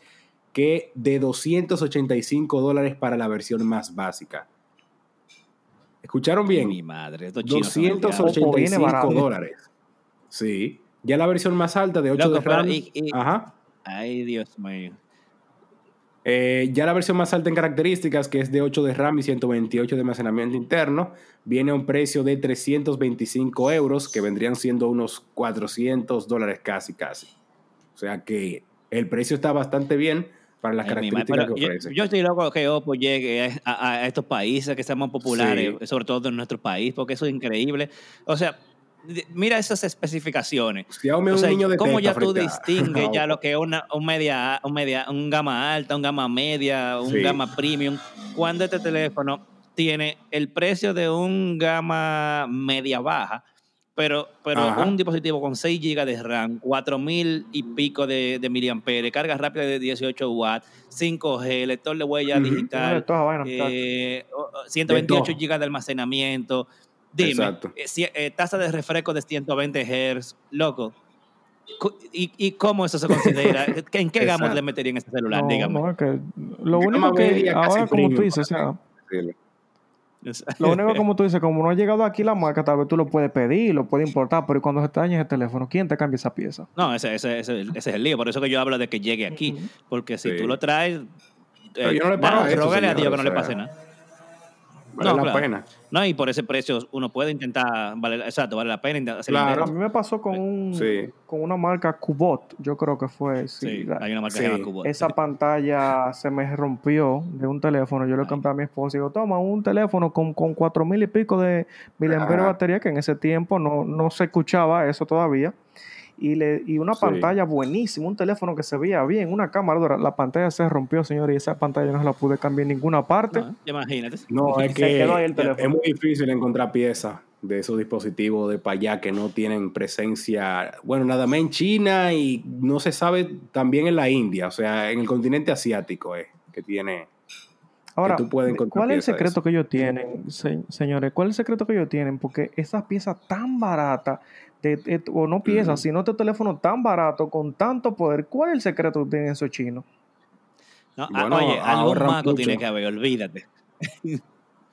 Speaker 3: que de 285 dólares para la versión más básica. ¿Escucharon bien?
Speaker 2: Mi madre, estos chinos son el diablo.
Speaker 4: Oppo viene
Speaker 3: 285
Speaker 4: barato.
Speaker 3: dólares. Sí. Ya la versión más alta de 8
Speaker 2: Loco,
Speaker 3: de
Speaker 2: pero
Speaker 3: RAM.
Speaker 2: y- y-
Speaker 3: Ajá.
Speaker 2: Ay, Dios mío.
Speaker 3: Eh, ya la versión más alta en características, que es de 8 de RAM y 128 de almacenamiento interno, viene a un precio de 325 euros, que vendrían siendo unos 400 dólares casi, casi. O sea que el precio está bastante bien para las
Speaker 2: Ay,
Speaker 3: características que
Speaker 2: yo,
Speaker 3: ofrece.
Speaker 2: yo estoy loco que Oppo llegue a, a- a estos países que sean más populares, sobre todo en nuestro país, porque eso es increíble. O sea, mira esas especificaciones.
Speaker 3: Xiaomi
Speaker 2: O sea,
Speaker 3: un niño de
Speaker 2: ¿Cómo ya tú distingues ya lo que es una, un, media, un, media, un gama alta, un gama media, un
Speaker 3: Sí.
Speaker 2: gama premium? Cuando este teléfono tiene el precio de un gama media baja, pero, pero
Speaker 3: Ajá.
Speaker 2: un dispositivo con 6 GB de RAM, 4000 y pico de, de miliamperes, carga rápida de 18 watts, 5G, lector de huella digital, eh, o- o 128
Speaker 3: todo.
Speaker 2: GB de almacenamiento. Dime,
Speaker 3: Exacto.
Speaker 2: eh, si- eh, tasa de refresco de 120 Hz, loco. ¿Y, y cómo eso se considera? ¿En qué gama le metería en ese celular?
Speaker 4: No,
Speaker 2: Dígame.
Speaker 4: no, que lo único que ahora como tú dices, o sea, lo único como tú dices, como no ha llegado aquí la marca, tal vez tú lo puedes pedir, lo puedes importar, pero cuando se te dañe el teléfono, ¿quién te cambia esa pieza?
Speaker 2: No, ese, ese- ese- ese es el lío. Por eso que yo hablo de que llegue aquí. Porque si
Speaker 3: Sí.
Speaker 2: tú lo traes,
Speaker 3: Pero
Speaker 2: eh,
Speaker 3: yo no le paro
Speaker 2: nada,
Speaker 3: a
Speaker 2: Dios que
Speaker 3: o
Speaker 2: no le pase nada.
Speaker 3: Vale
Speaker 2: No,
Speaker 3: la
Speaker 2: claro.
Speaker 3: pena.
Speaker 2: No, y por ese precio uno puede intentar, vale, exacto, vale la pena intentar hacer
Speaker 3: Claro.
Speaker 4: A mí me pasó con, un,
Speaker 3: Sí.
Speaker 4: con una marca Cubot, yo creo que fue. Sí,
Speaker 2: Sí,
Speaker 4: la-
Speaker 2: hay una marca
Speaker 3: Sí.
Speaker 2: que se llama Cubo.
Speaker 4: esa pantalla se me rompió de un teléfono. Yo le compré a mi esposa y digo, toma un teléfono con, con cuatro mil y pico de miliamperios de batería, que en ese tiempo no, no se escuchaba eso todavía. Y, le, y una
Speaker 3: Sí.
Speaker 4: pantalla buenísima, un teléfono que se veía bien, una cámara dura. La pantalla se rompió, señor, y esa pantalla no se la pude cambiar en ninguna parte.
Speaker 2: No, imagínate.
Speaker 3: No, es
Speaker 4: Se
Speaker 3: que
Speaker 4: quedó ahí el
Speaker 3: es
Speaker 4: teléfono.
Speaker 3: muy difícil encontrar piezas de esos dispositivos de para allá que no tienen presencia, bueno, nada más en China y no se sabe también en la India, o sea, en el continente asiático es que tiene.
Speaker 4: Ahora,
Speaker 3: tú puedes encontrar
Speaker 4: ¿cuál es el secreto que ellos tienen, se- señores? ¿Cuál es el secreto que ellos tienen? Porque esas piezas tan baratas, de- de- o no
Speaker 3: Ujú.
Speaker 4: sino este teléfono tan barato, con tanto poder, ¿cuál es el secreto que tienen esos chinos?
Speaker 2: No, ah,
Speaker 3: Bueno,
Speaker 2: oye, algún maco
Speaker 3: mucho.
Speaker 2: tiene que haber, olvídate.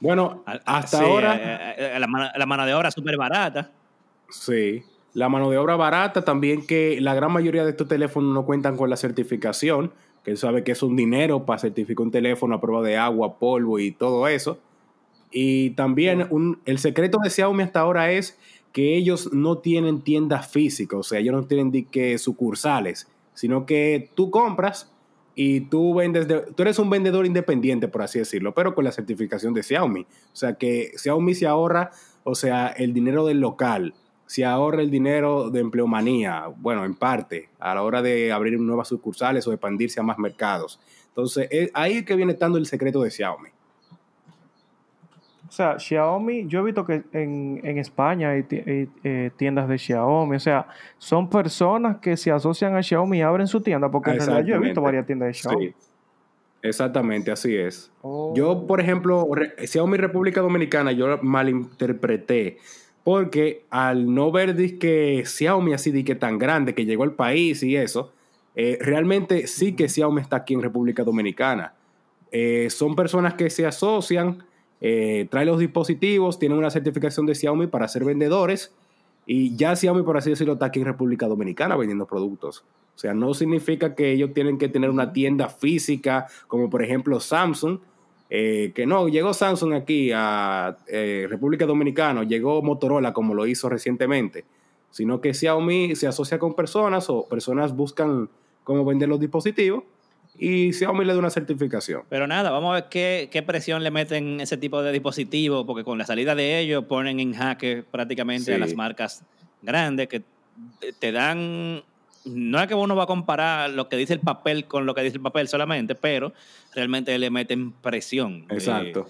Speaker 3: Bueno, hasta
Speaker 2: sí,
Speaker 3: ahora,
Speaker 2: eh, eh, la, mano, la mano de obra súper barata.
Speaker 3: sí. La mano de obra barata, también que la gran mayoría de estos teléfonos no cuentan con la certificación, que él sabe que es un dinero para certificar un teléfono a prueba de agua, polvo y todo eso. Y también un- el secreto de Xiaomi hasta ahora es que ellos no tienen tiendas físicas, o sea, ellos no tienen que sucursales, sino que tú compras y tú vendes, de- tú eres un vendedor independiente, por así decirlo, pero con la certificación de Xiaomi. O sea, que Xiaomi se ahorra, o sea, el dinero del local, se ahorra el dinero de empleomanía, bueno, en parte, a la hora de abrir nuevas sucursales o expandirse a más mercados. Entonces, es- ahí es que viene estando el secreto de Xiaomi.
Speaker 4: O sea, Xiaomi, yo he visto que en, en España hay eh, tiendas de Xiaomi. O sea, son personas que se asocian a Xiaomi y abren su tienda, porque en realidad yo he visto varias tiendas de Xiaomi.
Speaker 3: Sí, exactamente, así es.
Speaker 4: Oh.
Speaker 3: Yo, por ejemplo, Xiaomi República Dominicana, yo malinterpreté, Porque al no ver que Xiaomi así de que tan grande que llegó al país y eso, eh, realmente sí que Xiaomi está aquí en República Dominicana. Eh, son personas que se asocian, eh, traen los dispositivos, tienen una certificación de Xiaomi para ser vendedores y ya Xiaomi, por así decirlo, está aquí en República Dominicana vendiendo productos. O sea, no significa que ellos tienen que tener una tienda física, como por ejemplo Samsung, eh, que no, llegó Samsung aquí a eh, República Dominicana, llegó Motorola como lo hizo recientemente, sino que Xiaomi se asocia con personas o personas buscan cómo vender los dispositivos y Xiaomi le da una certificación.
Speaker 2: Pero nada, vamos a ver qué, qué, presión le meten ese tipo de dispositivos, porque con la salida de ellos ponen en jaque prácticamente a las marcas grandes que te dan no es que uno va a comparar lo que dice el papel con lo que dice el papel solamente, pero realmente le meten presión.
Speaker 3: Eh, Exacto.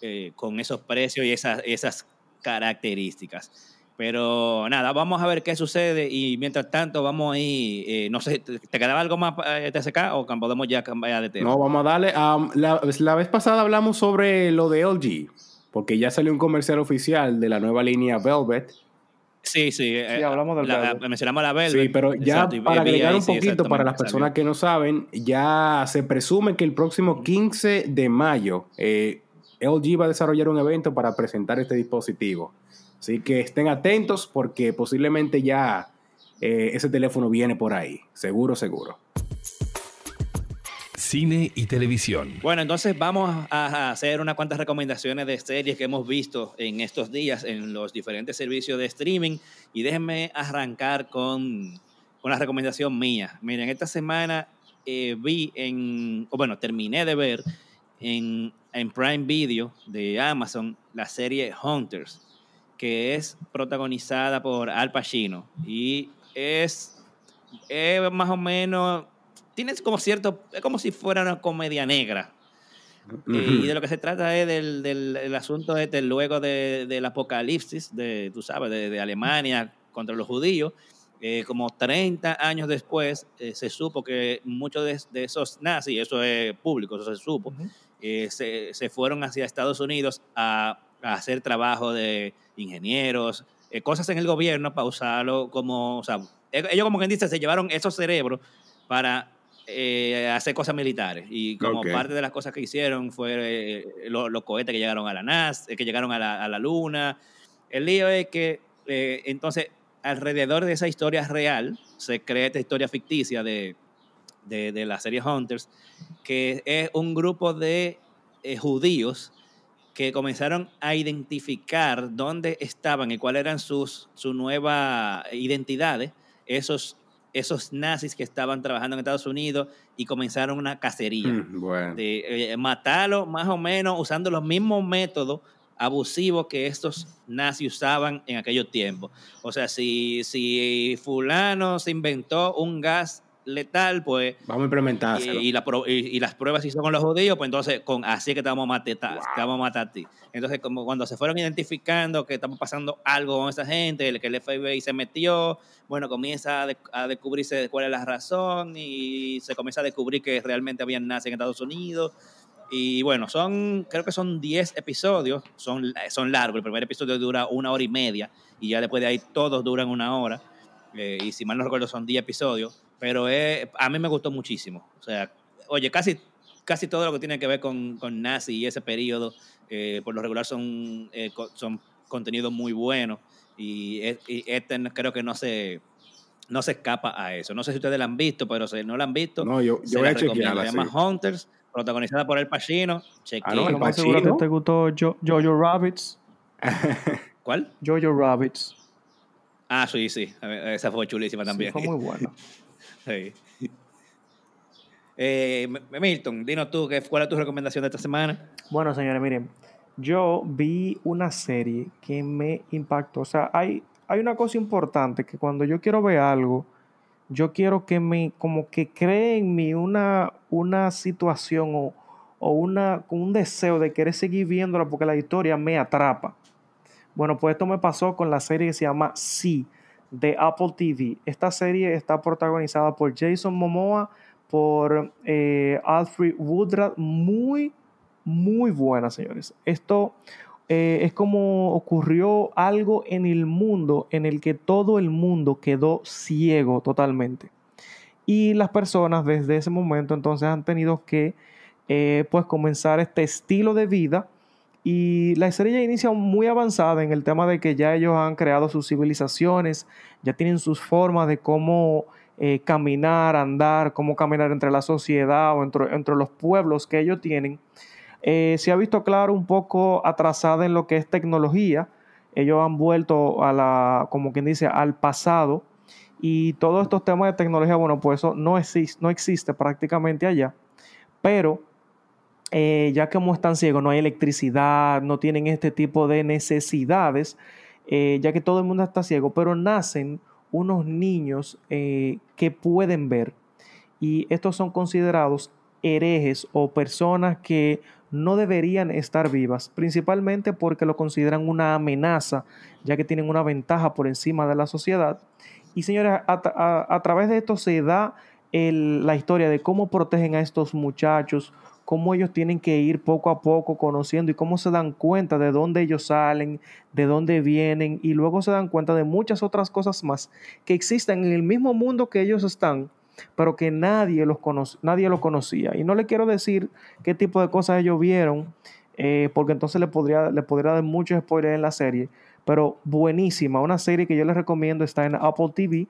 Speaker 2: Eh, con esos precios y esas, esas características. Pero nada, vamos a ver qué sucede y mientras tanto vamos ahí, eh, no sé, ¿te, quedaba algo más TSK o podemos ya cambiar de tema?
Speaker 3: No, vamos a darle. la, la, vez pasada hablamos sobre lo de LG, porque ya salió un comercial oficial de la nueva línea Velvet
Speaker 2: Sí, sí.
Speaker 4: Sí, hablamos del
Speaker 2: la, Mencionamos la Velvet.
Speaker 3: Sí, pero ya para agregar un poquito para las personas que no saben, ya se presume que el próximo 15 de mayo eh, LG va a desarrollar un evento para presentar este dispositivo. Así que estén atentos porque posiblemente ya eh, ese teléfono viene por ahí. Seguro, seguro
Speaker 1: cine y televisión.
Speaker 2: Bueno, entonces vamos a hacer unas cuantas recomendaciones de series que hemos visto en estos días en los diferentes servicios de streaming. Y déjenme arrancar con, con la recomendación mía. Miren, esta semana eh, vi en, o bueno, terminé de ver en, en Prime Video de Amazon la serie Hunters, que es protagonizada por Al Pacino. Y es, es más o menos tiene como cierto, es como si fuera una comedia negra. y de lo que se trata es del, del, asunto este, luego de, del apocalipsis, de, tú sabes, de, Alemania contra los judíos. Eh, como 30 años después eh, se supo que muchos de, esos nazis, eso es público, eso se supo, eh, se, se, fueron hacia Estados Unidos a, a hacer trabajo de ingenieros, cosas en el gobierno para usarlo como, o sea, ellos como quien dice, se llevaron esos cerebros para eh, hacer cosas militares. Y como parte de las cosas que hicieron fue eh, los cohetes que llegaron a la NASA, que llegaron a la, a la Luna. El lío es que eh, entonces alrededor de esa historia real se crea esta historia ficticia de, de, de la serie Hunters, que es un grupo de judíos que comenzaron a identificar dónde estaban y cuáles eran sus, sus nuevas identidades, esos esos nazis que estaban trabajando en Estados Unidos y comenzaron una cacería.
Speaker 3: Mm,
Speaker 2: de eh, matarlos más o menos usando los mismos métodos abusivos que estos nazis usaban en aquellos tiempos. O sea, si, si fulano se inventó un gas letal, pues...
Speaker 3: Vamos a implementárselo.
Speaker 2: Y, y, las pruebas hizo con los judíos, pues entonces con así que te vamos a matar, te vamos a matar a ti. Entonces, como cuando se fueron identificando que estaba pasando algo con esa gente, el que el FBI se metió, bueno, comienza a, descubrirse cuál es la razón y se comienza a descubrir que realmente habían nazis en Estados Unidos. Y bueno, son, creo que son 10 episodios, son, son largos. El primer episodio dura una hora y media y ya después de ahí todos duran una hora. Eh, y si mal no recuerdo, son 10 episodios pero a mí me gustó muchísimo. O sea, oye, casi, casi todo lo que tiene que ver con, con Nazi y ese periodo, eh, por lo regular son, eh, son contenidos muy buenos y, este creo que no se, no se escapa a eso. No sé si ustedes la han visto, pero si no la han visto,
Speaker 3: no, yo, yo voy a chequearla.
Speaker 2: Se llama Hunters, protagonizada por El Pacino.
Speaker 4: Ah, no, el Pacino. que te gustó Jojo Rabbits.
Speaker 2: ¿Cuál?
Speaker 4: Jojo Rabbits.
Speaker 2: Ah, sí, sí. Esa fue chulísima también.
Speaker 4: fue muy buena.
Speaker 2: Eh, Milton, dinos tú, ¿cuál es tu recomendación de esta semana?
Speaker 4: Bueno, señores, miren, yo vi una serie que me impactó. O sea, hay, hay una cosa importante que cuando yo quiero ver algo, yo quiero que me, como que cree en mí una, una situación o, o una, un deseo de querer seguir viéndola porque la historia me atrapa. Bueno, pues esto me pasó con la serie que se llama Sí de Apple TV. Esta serie está protagonizada por Jason Momoa, por eh, Alfred Woodruff. Muy, muy buena, señores. Esto, eh, es como ocurrió algo en el mundo en el que todo el mundo quedó ciego totalmente. Y las personas desde ese momento entonces han tenido que eh, pues comenzar este estilo de vida. Y la serie ya inicia muy avanzada en el tema de que ya ellos han creado sus civilizaciones, ya tienen sus formas de cómo eh, caminar, andar, cómo caminar entre la sociedad o entre, los pueblos que ellos tienen. Eh, se ha visto claro un poco atrasada en lo que es tecnología. Ellos han vuelto a la, como quien dice, al pasado. Y todos estos temas de tecnología, bueno, pues eso no existe, no existe prácticamente allá. Pero eh, ya como están ciegos, no hay electricidad, no tienen este tipo de necesidades, eh, ya que todo el mundo está ciego, pero nacen unos niños que pueden ver. Y estos son considerados herejes o personas que no deberían estar vivas, principalmente porque lo consideran una amenaza, ya que tienen una ventaja por encima de la sociedad. Y señores, a, través de esto se da la historia de cómo protegen a estos muchachos, cómo ellos tienen que ir poco a poco conociendo y cómo se dan cuenta de dónde ellos salen, de dónde vienen y luego se dan cuenta de muchas otras cosas más que existen en el mismo mundo que ellos están, pero que nadie los, nadie los conocía. Y no le quiero decir qué tipo de cosas ellos vieron, eh, porque entonces le podría, le podría dar muchos spoilers en la serie, pero buenísima, una serie que yo les recomiendo, está en Apple TV,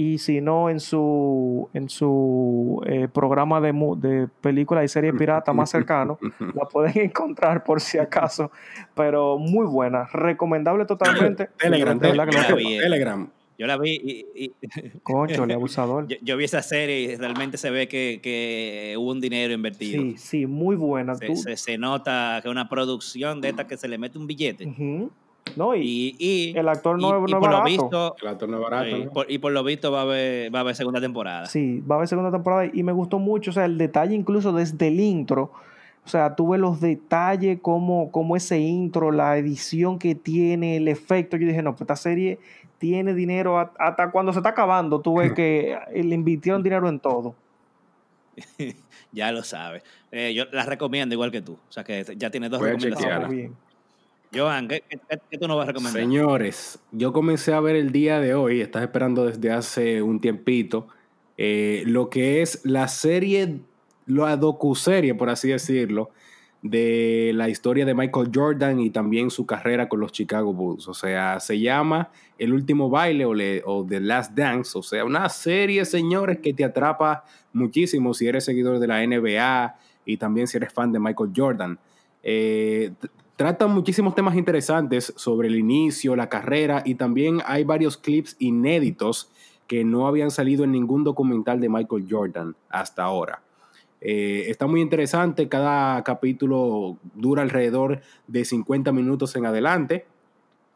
Speaker 4: y si no en su, en su eh, programa de, de película y serie pirata más cercano, la pueden encontrar por si acaso, pero muy buena, recomendable totalmente.
Speaker 3: Telegram, Telegram.
Speaker 2: Yo la vi y... y
Speaker 4: Concho, el abusador.
Speaker 2: Yo, vi esa serie y realmente se ve que, hubo un dinero invertido.
Speaker 4: Sí, sí, muy buena.
Speaker 2: Se, se, nota que una producción de esta que se le mete un billete.
Speaker 4: No, y, el actor no, es
Speaker 2: por
Speaker 4: barato.
Speaker 2: Lo visto,
Speaker 3: el actor no es barato.
Speaker 2: Y, por, lo visto va a, haber, va a haber segunda temporada.
Speaker 4: Sí, va a haber segunda temporada y me gustó mucho, o sea, el detalle incluso desde el intro. O sea, tuve los detalles, como, como ese intro, la edición que tiene, el efecto. Yo dije, no, pues esta serie tiene dinero hasta cuando se está acabando. Tú ves que le invirtieron dinero en todo.
Speaker 2: ya lo sabes. Eh, yo la recomiendo igual que tú. O sea que ya tienes dos recomendaciones. Joan, ¿qué, tú nos vas a recomendar?
Speaker 3: Señores, yo comencé a ver el día de hoy, estás esperando desde hace un tiempito, eh, lo que es la serie, la docuserie, por así decirlo, de la historia de Michael Jordan y también su carrera con los Chicago Bulls. O sea, se llama El último baile o, The Last Dance. O sea, una serie, señores, que te atrapa muchísimo si eres seguidor de la NBA y también si eres fan de Michael Jordan. Eh, trata muchísimos temas interesantes sobre el inicio, la carrera y también hay varios clips inéditos que no habían salido en ningún documental de Michael Jordan hasta ahora. Eh, está muy interesante, cada capítulo dura alrededor de 50 minutos en adelante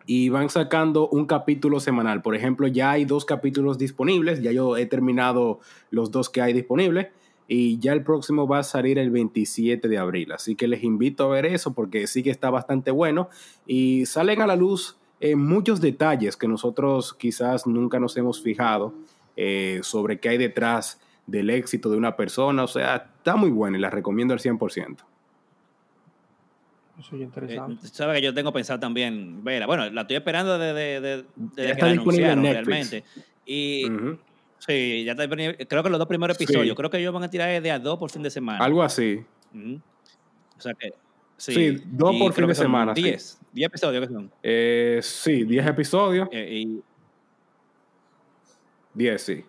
Speaker 3: y van sacando un capítulo semanal. Por ejemplo, ya hay dos capítulos disponibles, ya yo he terminado los dos que hay disponibles y ya el próximo va a salir el 27 de abril. Así que les invito a ver eso porque sí que está bastante bueno y salen a la luz eh, muchos detalles que nosotros quizás nunca nos hemos fijado eh, sobre qué hay detrás del éxito de una persona. O sea, está muy buena y la recomiendo al 100%.
Speaker 4: Eso es interesante.
Speaker 2: Eh, Sabes que yo tengo pensado también verla. Bueno, la estoy esperando desde, de, que la anunciaron realmente. Y sí, ya está. Creo que los dos primeros episodios. Creo que ellos van a tirar de a dos por fin de semana.
Speaker 3: Algo así.
Speaker 2: O sea que.
Speaker 3: Sí, dos por fin de semana.
Speaker 2: Diez. Diez episodios que son.
Speaker 3: Eh, sí, diez episodios. Eh, diez, sí.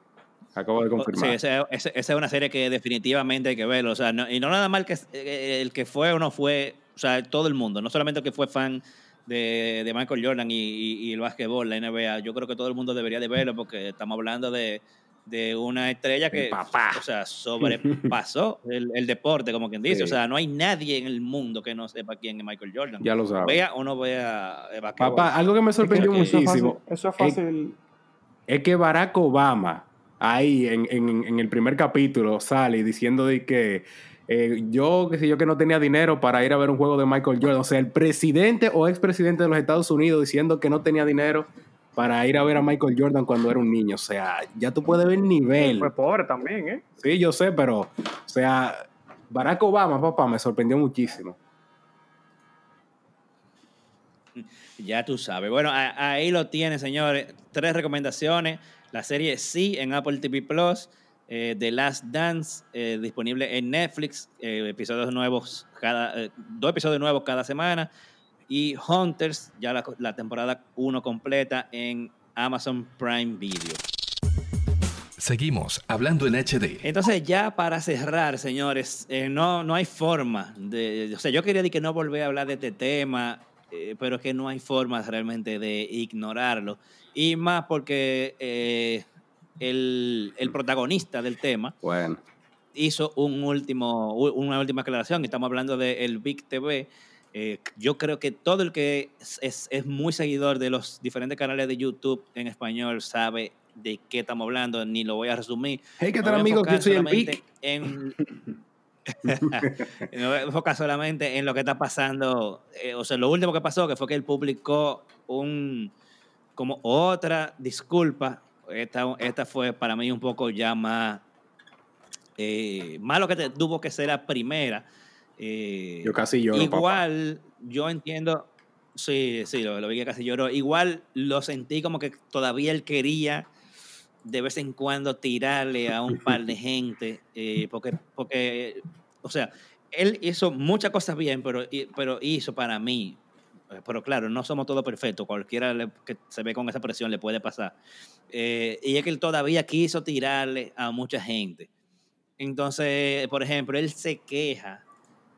Speaker 3: Acabo de confirmar.
Speaker 2: Sí, esa, es una serie que definitivamente hay que ver. O sea, y no nada mal que eh, el que fue o no fue, o sea, todo el mundo, no solamente el que fue fan de, Michael Jordan y, el básquetbol, la NBA. Yo creo que todo el mundo debería de verlo porque estamos hablando de, una estrella que, o sea, sobrepasó el, deporte, como quien dice. O sea, no hay nadie en el mundo que no sepa quién es Michael Jordan.
Speaker 3: Ya lo sabes.
Speaker 2: Vea o no vea
Speaker 3: Papá, algo que me sorprendió muchísimo.
Speaker 4: Eso es fácil.
Speaker 3: es que Barack Obama ahí en, en, el primer capítulo sale diciendo de que eh, yo, que sé yo, que no tenía dinero para ir a ver un juego de Michael Jordan. O sea, el presidente o expresidente de los Estados Unidos diciendo que no tenía dinero para ir a ver a Michael Jordan cuando era un niño. O sea, ya tú puedes ver el nivel.
Speaker 4: Fue pobre también, ¿eh?
Speaker 3: Sí, yo sé, pero, o sea, Barack Obama, papá, me sorprendió muchísimo.
Speaker 2: Ya tú sabes. Bueno, ahí lo tienes, señores. Tres recomendaciones. La serie Sí en Apple TV Plus. Eh, The Last Dance, eh, disponible en Netflix. Eh, episodios nuevos cada. dos episodios nuevos cada semana. Y Hunters, ya la, la temporada 1 completa en Amazon Prime Video.
Speaker 1: Seguimos hablando en HD.
Speaker 2: Entonces, ya para cerrar, señores, no, no hay forma de. O sea, yo quería decir que no volver a hablar de este tema eh, pero que no hay forma realmente de ignorarlo. Y más porque eh, el, protagonista del tema
Speaker 3: bueno.
Speaker 2: hizo un último, una última aclaración. Estamos hablando del el Big TV. Eh, yo creo que todo el que es, muy seguidor de los diferentes canales de YouTube en español sabe de qué estamos hablando, ni lo voy a resumir.
Speaker 3: Hey, ¿qué tal, amigos? Yo soy el Big.
Speaker 2: En, no enfoca solamente en lo que está pasando. Eh, o sea, lo último que pasó que fue que él publicó un como otra disculpa. Esta, esta fue para mí un poco ya más, eh, más lo que tuvo que ser la primera.
Speaker 3: Eh, yo casi lloro.
Speaker 2: Igual, yo entiendo. Sí, sí, lo, vi que casi lloró. Igual lo sentí como que todavía él quería de vez en cuando tirarle a un par de gente, eh, porque, porque, o sea, él hizo muchas cosas bien, pero, pero hizo para mí, eh, pero claro, no somos todos perfectos, cualquiera que se ve con esa presión le puede pasar. Eh, y es que él todavía quiso tirarle a mucha gente. Entonces, por ejemplo, él se queja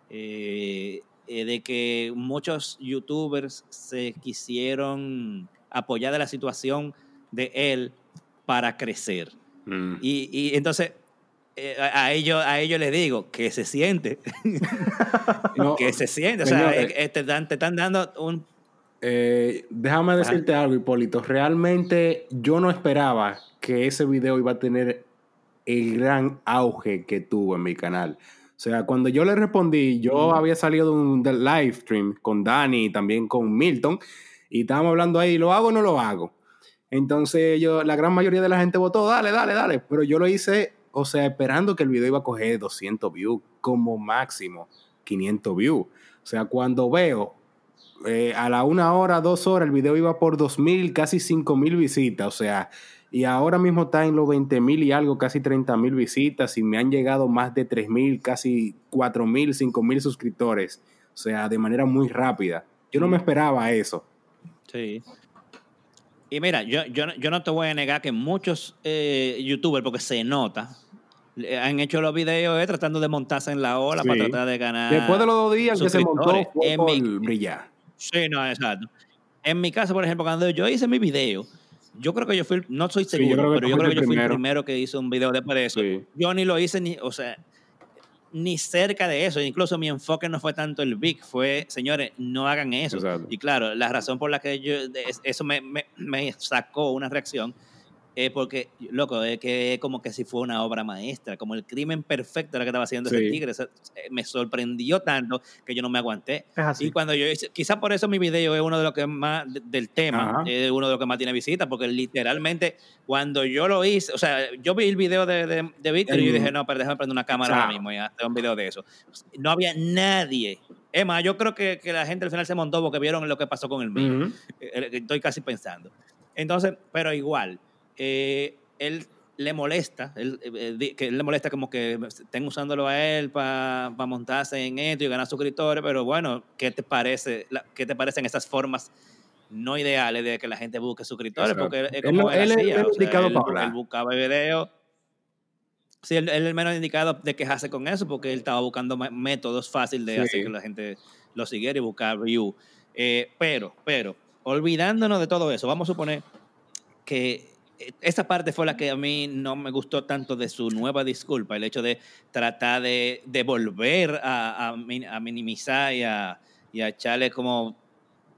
Speaker 2: de que muchos youtubers se quisieron apoyar de la situación de él para crecer. Mm. Y, entonces, eh, a, ellos, a ellos les digo que se siente. que se siente. O sea, eh, eh, te, están dando un...
Speaker 3: déjame decirte algo, Hipólito. Realmente yo no esperaba que ese video iba a tener el gran auge que tuvo en mi canal. O sea, cuando yo le respondí, yo había salido de un live stream con Dani y también con Milton, y estábamos hablando ahí, ¿lo hago o no lo hago? Entonces yo, la gran mayoría de la gente votó, dale, dale, dale. Pero yo lo hice, o sea, esperando que el video iba a coger 200 views, como máximo 500 views. O sea, cuando veo eh, a la una hora, dos horas, el video iba por 2.000, casi 5.000 visitas. O sea, y ahora mismo está en los 20.000 y algo, casi 30.000 visitas. Y me han llegado más de 3.000, casi 4.000, 5.000 suscriptores. O sea, de manera muy rápida. Yo no me esperaba eso.
Speaker 2: Sí. Y mira, yo, yo, yo no te voy a negar que muchos eh, youtubers, porque se nota, han hecho los videos eh, tratando de montarse en la ola para tratar de ganar.
Speaker 3: Después de los dos días que se montó, fue en brillar.
Speaker 2: Sí, no, exacto. En mi caso, por ejemplo, cuando yo hice mi video, yo creo que yo fui, no soy seguro, pero yo creo que yo fui el primero que hizo un video después de eso. Yo ni lo hice ni, o sea, ni cerca de eso. Incluso mi enfoque no fue tanto el big, fue, señores, no hagan eso. Y claro, la razón por la que yo, eso me, me, me sacó una reacción eh, porque, loco, es que como que si fue una obra maestra, como el crimen perfecto lo que estaba haciendo ese tigre. Eh, me sorprendió tanto que yo no me aguanté. Y cuando yo hice, quizás por eso mi video es uno de los que más, del tema, es uno de los que más tiene visitas, porque literalmente cuando yo lo hice, o sea, yo vi el video de, de, de Víctor y yo dije, no, pero déjame prender una cámara ahora mismo y hacer un video de eso. No había nadie. Es más, yo creo que, que, la gente al final se montó porque vieron lo que pasó con el mío. Eh, Estoy casi pensando. Entonces, pero igual, eh, él le molesta, él, eh, que él le molesta como que estén usándolo a él para montarse en esto y ganar suscriptores, pero bueno, ¿qué te parece? ¿Qué te parecen esas formas no ideales de que la gente busque suscriptores? Porque es como él, él, él, buscaba videos. Sí, él, es el menos indicado de quejarse con eso porque él estaba buscando métodos fáciles de hacer que la gente lo siguiera y buscar view. Eh, pero, pero, olvidándonos de todo eso, vamos a suponer que esta parte fue la que a mí no me gustó tanto de su nueva disculpa, el hecho de tratar de, de volver a, a, minimizar y a, y a echarle como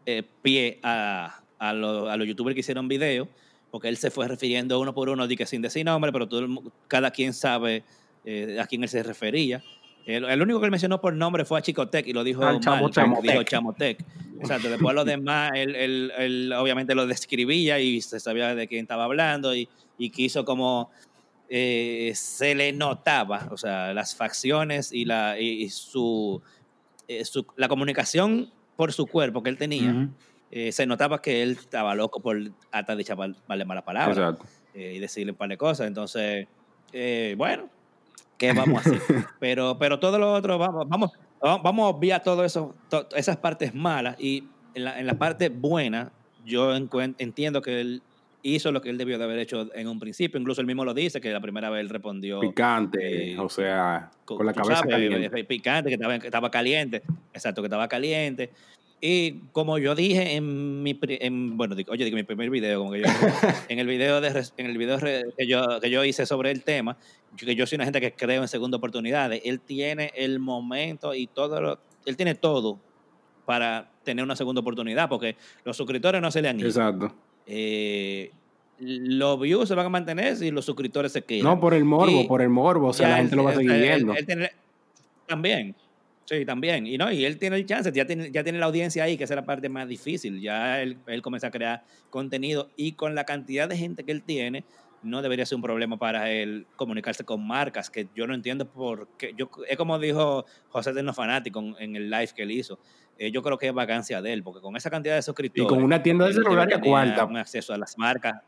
Speaker 2: eh, pie a, a, los youtubers que hicieron video, porque él se fue refiriendo uno por uno, que sin decir nombre, pero todo, cada quien sabe eh, a quién él se refería. El, único que él mencionó por nombre fue a Chicotec y lo dijo mal, dijo Chamotec. Exacto, después los demás, él, él, obviamente lo describía y se sabía de quién estaba hablando y, y quiso como eh, se le notaba, o sea, las facciones y la, y, su, eh, su, la comunicación por su cuerpo que él tenía, eh, se notaba que él estaba loco por hasta vale malas palabras
Speaker 3: Exacto.
Speaker 2: eh, y decirle un par de cosas. Entonces, eh, bueno, ¿qué vamos a hacer? pero, pero todo lo otro, vamos, vamos, vamos a obviar todo eso, to- esas partes malas y en la, en la parte buena, yo entiendo que él hizo lo que él debió de haber hecho en un principio. Incluso él mismo lo dice, que la primera vez él respondió
Speaker 3: Picante,
Speaker 2: eh,
Speaker 3: o sea,
Speaker 2: co-
Speaker 3: con la cabeza
Speaker 2: sabes,
Speaker 3: caliente.
Speaker 2: eh, picante, que estaba, que estaba caliente. Exacto, que estaba caliente. Y como yo dije en mi, en, bueno, oye, digo, mi primer video, como que yo, en el video, de, en el video que, yo, que yo hice sobre el tema, que yo soy una gente que creo en segunda oportunidades, él tiene el momento y todo, lo- él tiene todo para tener una segunda oportunidad, porque los suscriptores no se le han ido.
Speaker 3: Exacto.
Speaker 2: Eh, los views se van a mantener si los suscriptores se quedan.
Speaker 3: No, por el morbo,
Speaker 2: Y
Speaker 3: por el morbo, o sea, la
Speaker 2: él-
Speaker 3: gente lo va a seguir
Speaker 2: él-
Speaker 3: viendo.
Speaker 2: él tiene- también. Sí, también. Y no, y él tiene el chance, ya tiene, ya tiene la audiencia ahí, que esa es la parte más difícil. Ya él, él comienza a crear contenido y con la cantidad de gente que él tiene, no debería ser un problema para él comunicarse con marcas, que yo no entiendo por qué. Yo, es como dijo José de los Fanáticos en, en el live que él hizo. Eh, yo creo que es vacancia de él, porque con esa cantidad de
Speaker 3: Y
Speaker 2: suscriptores.
Speaker 3: con una tienda de celular a
Speaker 2: tener
Speaker 3: cuarta.
Speaker 2: un acceso a las marcas.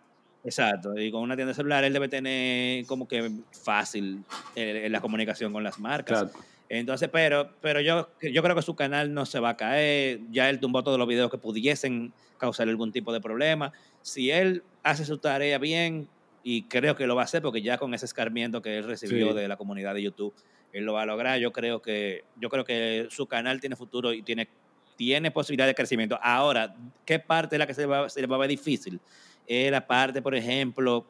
Speaker 2: Exacto, y con una tienda de celular él debe tener como que fácil eh, la comunicación con las marcas.
Speaker 3: Exacto.
Speaker 2: Entonces, pero, pero yo, yo creo que su canal no se va a caer. Ya él tumbó todos los videos que pudiesen causar algún tipo de problema. Si él hace su tarea bien, y creo que lo va a hacer, porque ya con ese escarmiento que él recibió
Speaker 3: Sí.
Speaker 2: de la comunidad de YouTube, él lo va a lograr. Yo creo que, yo creo que su canal tiene futuro y tiene, tiene posibilidad de crecimiento. Ahora, ¿qué parte es la que se, va, se le va a ver difícil? Es la parte, por ejemplo,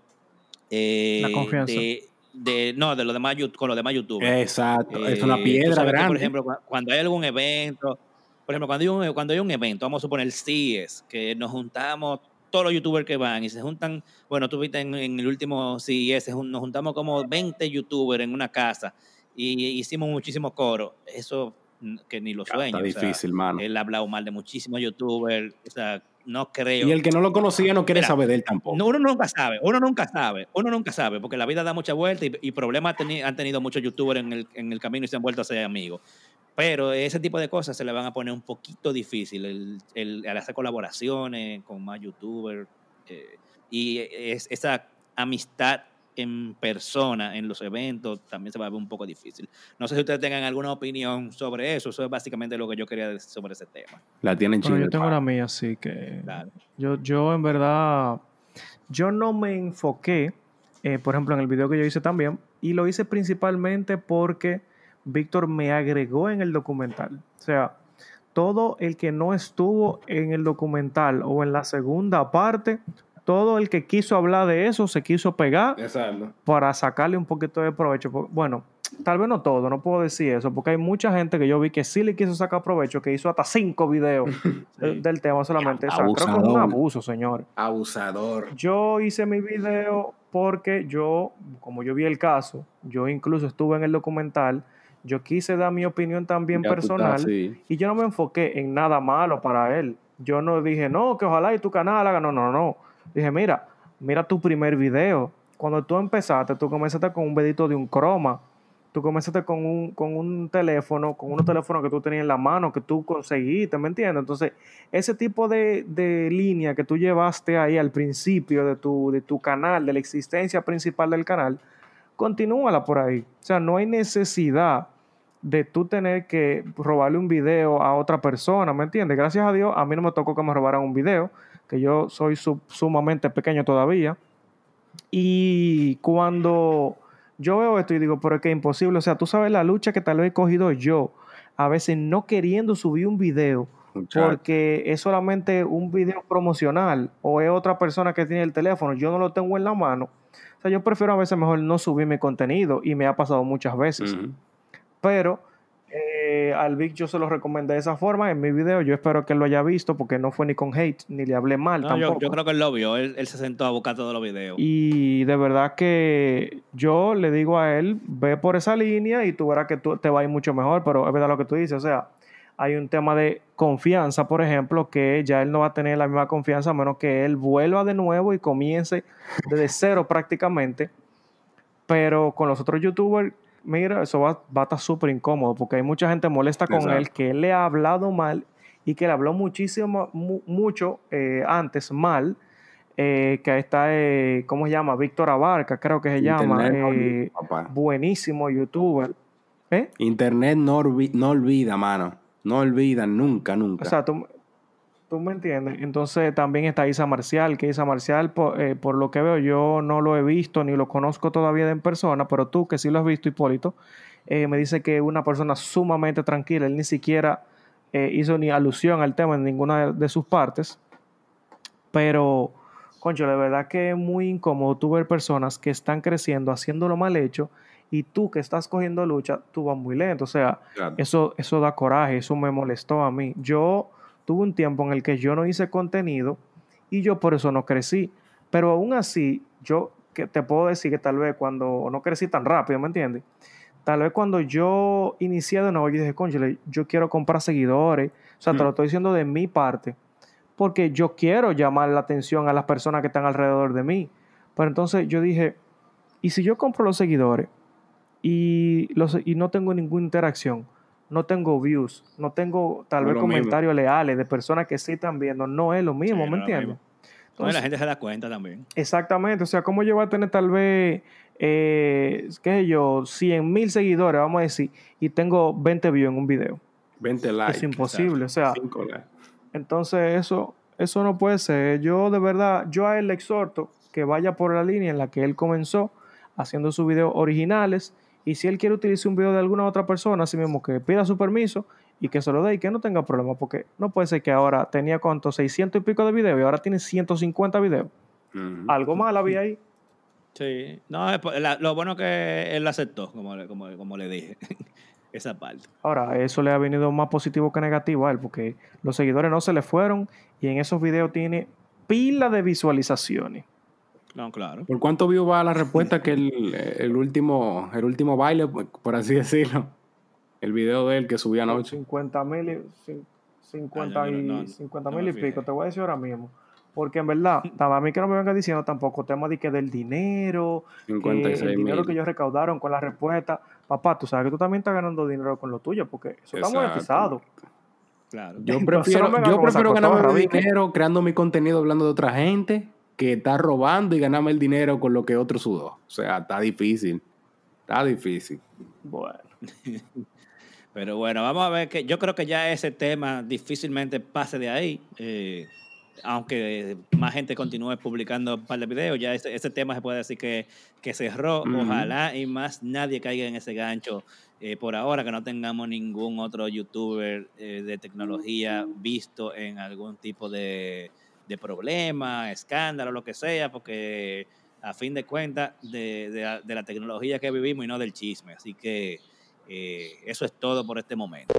Speaker 2: eh,
Speaker 4: La confianza.
Speaker 2: De, de- no, de los demás, con los demás youtubers.
Speaker 3: Exacto. es una
Speaker 2: Eh,
Speaker 3: piedra grande.
Speaker 2: por ejemplo, cu- cuando hay algún evento, por ejemplo, cuando hay un, cuando hay un evento, vamos a suponer CES, que nos juntamos todos los youtubers que van y se juntan, bueno, tú viste en, en el último CES, nos juntamos como 20 youtubers en una casa y hicimos muchísimo coro. Eso que ni lo sueño.
Speaker 3: Está
Speaker 2: o sea,
Speaker 3: difícil, mano.
Speaker 2: él ha hablado mal de muchísimos youtubers, o sea, no creo.
Speaker 3: Y el que no lo conocía no quiere
Speaker 2: Mira,
Speaker 3: saber de él tampoco.
Speaker 2: No, uno nunca sabe, uno nunca sabe, uno nunca sabe, porque la vida da mucha vuelta y, y problemas teni- han tenido muchos youtubers en el, en el camino y se han vuelto a ser amigos. Pero ese tipo de cosas se le van a poner un poquito difícil, el, el, el hacer colaboraciones con más youtubers eh, y es, esa amistad en persona en los eventos también se va a ver un poco difícil. No sé si ustedes tengan alguna opinión sobre eso, eso es básicamente lo que yo quería decir sobre ese tema.
Speaker 3: La tienen
Speaker 4: Bueno, yo tengo la mía, así que
Speaker 2: Claro.
Speaker 4: yo, yo en verdad, yo no me enfoqué, eh, por ejemplo, en el video que yo hice también, y lo hice principalmente porque Víctor me agregó en el documental. O sea, todo el que no estuvo en el documental o en la segunda parte, todo el que quiso hablar de eso se quiso pegar
Speaker 3: Exacto.
Speaker 4: para sacarle un poquito de provecho. Bueno, tal vez no todo, no puedo decir eso, porque hay mucha gente que yo vi que sí le quiso sacar provecho, que hizo hasta cinco videos del, del tema solamente. O sea, creo que es un
Speaker 3: Abusador.
Speaker 4: abuso, señor.
Speaker 3: Abusador.
Speaker 4: Yo hice mi video porque yo, como yo vi el caso, yo incluso estuve en el documental, yo quise dar mi opinión también
Speaker 3: Ya
Speaker 4: personal
Speaker 3: sí.
Speaker 4: y yo no me enfoqué en nada malo para él. Yo no dije, no, que ojalá y tu canal haga, no, no, no. Dije, mira, mira tu primer video. Cuando tú empezaste, tú comenzaste con un vedito de un croma. Tú comenzaste con un, con un teléfono, con unos teléfonos que tú tenías en la mano, que tú conseguiste, ¿me entiendes? Entonces, ese tipo de, de línea que tú llevaste ahí al principio de tu, de tu canal, de la existencia principal del canal, continúala por ahí. O sea, no hay necesidad de tú tener que robarle un video a otra persona, ¿me entiendes? Gracias a Dios, a mí no me tocó que me robaran un video, que yo soy su- sumamente pequeño todavía. Y cuando yo veo esto y digo, pero es que es imposible, o sea, tú sabes la lucha que tal vez he cogido yo, a veces no queriendo subir un video,
Speaker 3: Muchacho.
Speaker 4: porque es solamente un video promocional o es otra persona que tiene el teléfono, yo no lo tengo en la mano. O sea, yo prefiero a veces mejor no subir mi contenido y me ha pasado muchas veces. Pero eh, al Vic yo se lo recomendé de esa forma en mi video. Yo espero que él lo haya visto porque no fue ni con hate ni le hablé mal
Speaker 2: No, yo,
Speaker 4: tampoco.
Speaker 2: yo creo que él lo vio, él, él se sentó a buscar todos los videos.
Speaker 4: Y de verdad que yo le digo a él, ve por esa línea y tú verás que tú, te va a ir mucho mejor, pero es verdad lo que tú dices, o sea, hay un tema de confianza, por ejemplo, que ya él no va a tener la misma confianza a menos que él vuelva de nuevo y comience desde cero prácticamente, pero con los otros youtubers, mira, eso va, va a estar súper incómodo porque hay mucha gente molesta con
Speaker 3: Exacto.
Speaker 4: él, que él le ha hablado mal y que él habló muchísimo, mu- mucho eh, antes mal, eh, que está, eh, ¿cómo se llama? Víctor Abarca, creo que se llama,
Speaker 3: no
Speaker 4: buenísimo youtuber.
Speaker 3: Internet no, olvi- no olvida, mano. No olvida nunca, nunca.
Speaker 4: O sea, tú, tú me entiendes. Entonces también está Isa Marcial, que Isa Marcial, por, eh, por lo que veo, yo no lo he visto ni lo conozco todavía en persona, pero tú que sí lo has visto, Hipólito, eh, me dice que es una persona sumamente tranquila. Él ni siquiera eh, hizo ni alusión al tema en ninguna de, de sus partes. Pero, concho, de verdad que es muy incómodo tú ver personas que están creciendo, haciéndolo mal hecho, y tú que estás cogiendo lucha, tú vas muy lento. O sea,
Speaker 3: Claro.
Speaker 4: eso, eso da coraje, eso me molestó a mí. Yo tuve un tiempo en el que yo no hice contenido y yo por eso no crecí. Pero aún así, yo que te puedo decir que tal vez cuando no crecí tan rápido, ¿me entiendes? Tal vez cuando yo inicié de nuevo, yo dije, conchale, yo quiero comprar seguidores. O sea, te
Speaker 3: Mm.
Speaker 4: lo estoy diciendo de mi parte. Porque yo quiero llamar la atención a las personas que están alrededor de mí. Pero entonces yo dije, ¿y si yo compro los seguidores y, los, y no tengo ninguna interacción? No tengo views, no tengo tal
Speaker 3: No
Speaker 4: vez
Speaker 3: mismo.
Speaker 4: comentarios leales de personas que sí están viendo. No es lo mismo,
Speaker 2: Sí,
Speaker 4: ¿me
Speaker 2: no
Speaker 4: entiendes?
Speaker 2: No,
Speaker 4: Entonces-
Speaker 2: la gente se da cuenta también.
Speaker 4: Exactamente, o sea, ¿cómo yo voy a tener tal vez, eh, qué sé yo, 100 mil seguidores, vamos a decir, y tengo 20 views en un video?
Speaker 3: 20 likes.
Speaker 4: es imposible, o sea,
Speaker 3: 5 likes.
Speaker 4: entonces eso, eso no puede ser. Yo de verdad, yo a él le exhorto que vaya por la línea en la que él comenzó haciendo sus videos originales y si él quiere utilizar un video de alguna otra persona, así mismo que pida su permiso y que se lo dé y que no tenga problema, porque no puede ser que ahora tenía cuánto, 600 y pico de videos y ahora tiene 150 videos. Algo mal había ahí.
Speaker 2: Sí. No, la- lo bueno que él aceptó, como, le- como, como le dije. Esa parte.
Speaker 4: Ahora, eso le ha venido más positivo que negativo a él, porque los seguidores no se le fueron y en esos videos tiene pila de visualizaciones.
Speaker 2: No, claro.
Speaker 3: ¿Por cuánto view va la respuesta que el, el último el último baile, por así decirlo? El video de él que subí anoche.
Speaker 4: 50 mil y, cin- 50
Speaker 2: Ah, yo
Speaker 4: y,
Speaker 2: no- no-
Speaker 4: 50
Speaker 2: no
Speaker 4: mil y pico, te voy a decir ahora mismo. Porque en verdad, a mí que no me venga diciendo tampoco tema de que del dinero, que
Speaker 3: 56
Speaker 4: el dinero
Speaker 3: mil.
Speaker 4: que ellos recaudaron con la respuesta. Papá, tú sabes que tú también estás ganando dinero con lo tuyo, porque eso está monetizado.
Speaker 2: Claro.
Speaker 3: Yo
Speaker 4: Entonces,
Speaker 3: prefiero,
Speaker 4: no
Speaker 3: yo prefiero dinero creando mi contenido hablando de otra gente que está robando y ganarme el dinero con lo que otro sudó. O sea, está difícil. Está difícil.
Speaker 4: Bueno.
Speaker 2: Pero bueno, vamos a ver que yo creo que ya ese tema difícilmente pase de ahí. eh, aunque más gente continúe publicando un par de videos, ya ese, ese tema se puede decir que, que cerró. Ojalá y más nadie caiga en ese gancho eh, por ahora, que no tengamos ningún otro youtuber eh, de tecnología visto en algún tipo de, de problema, escándalo, lo que sea, porque a fin de cuentas de, de la tecnología que vivimos y no del chisme. Así que eh, eso es todo por este momento.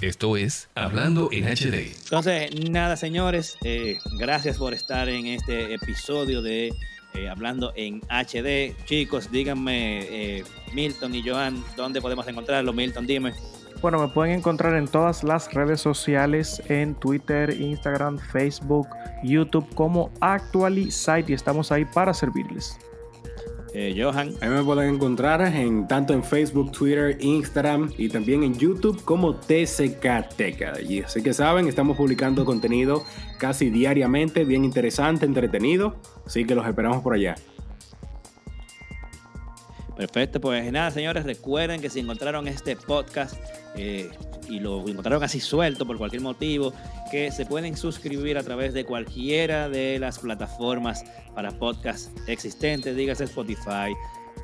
Speaker 1: Esto es Hablando en HD.
Speaker 2: Entonces, nada, señores, eh, gracias por estar en este episodio de eh, Hablando en HD. Chicos, díganme, eh, Milton y Joan, ¿dónde podemos encontrarlo? Milton, dime.
Speaker 4: Bueno, me pueden encontrar en todas las redes sociales, en Twitter, Instagram, Facebook, YouTube como Actualizite y estamos ahí para servirles.
Speaker 2: Eh, Johan,
Speaker 3: A mí me pueden encontrar en tanto en Facebook, Twitter, Instagram y también en YouTube como TCK Teca. Y así que saben, estamos publicando contenido casi diariamente, bien interesante, entretenido. Así que los esperamos por allá.
Speaker 2: Perfecto, pues nada, señores, recuerden que si encontraron este podcast eh, y lo encontraron así suelto por cualquier motivo, que se pueden suscribir a través de cualquiera de las plataformas para podcast existentes, dígase Spotify,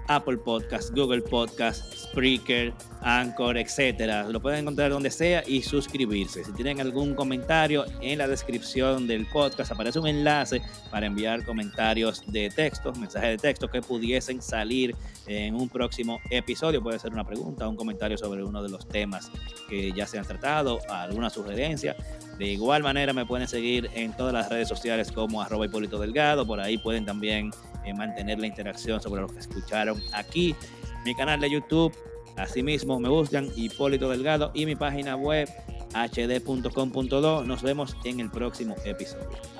Speaker 2: Apple Podcast, Google Podcast, Spreaker, Anchor, etcétera. Lo pueden encontrar donde sea y suscribirse. Si tienen algún comentario, en la descripción del podcast aparece un enlace para enviar comentarios de texto, mensajes de texto que pudiesen salir en un próximo episodio. Puede ser una pregunta, un comentario sobre uno de los temas que ya se han tratado, alguna sugerencia. De igual manera me pueden seguir en todas las redes sociales como arroba Hipólito Delgado. Por ahí pueden también eh, mantener la interacción sobre lo que escucharon aquí. Mi canal de YouTube, asimismo me buscan Hipólito Delgado y mi página web hd.com.do. Nos vemos en el próximo episodio.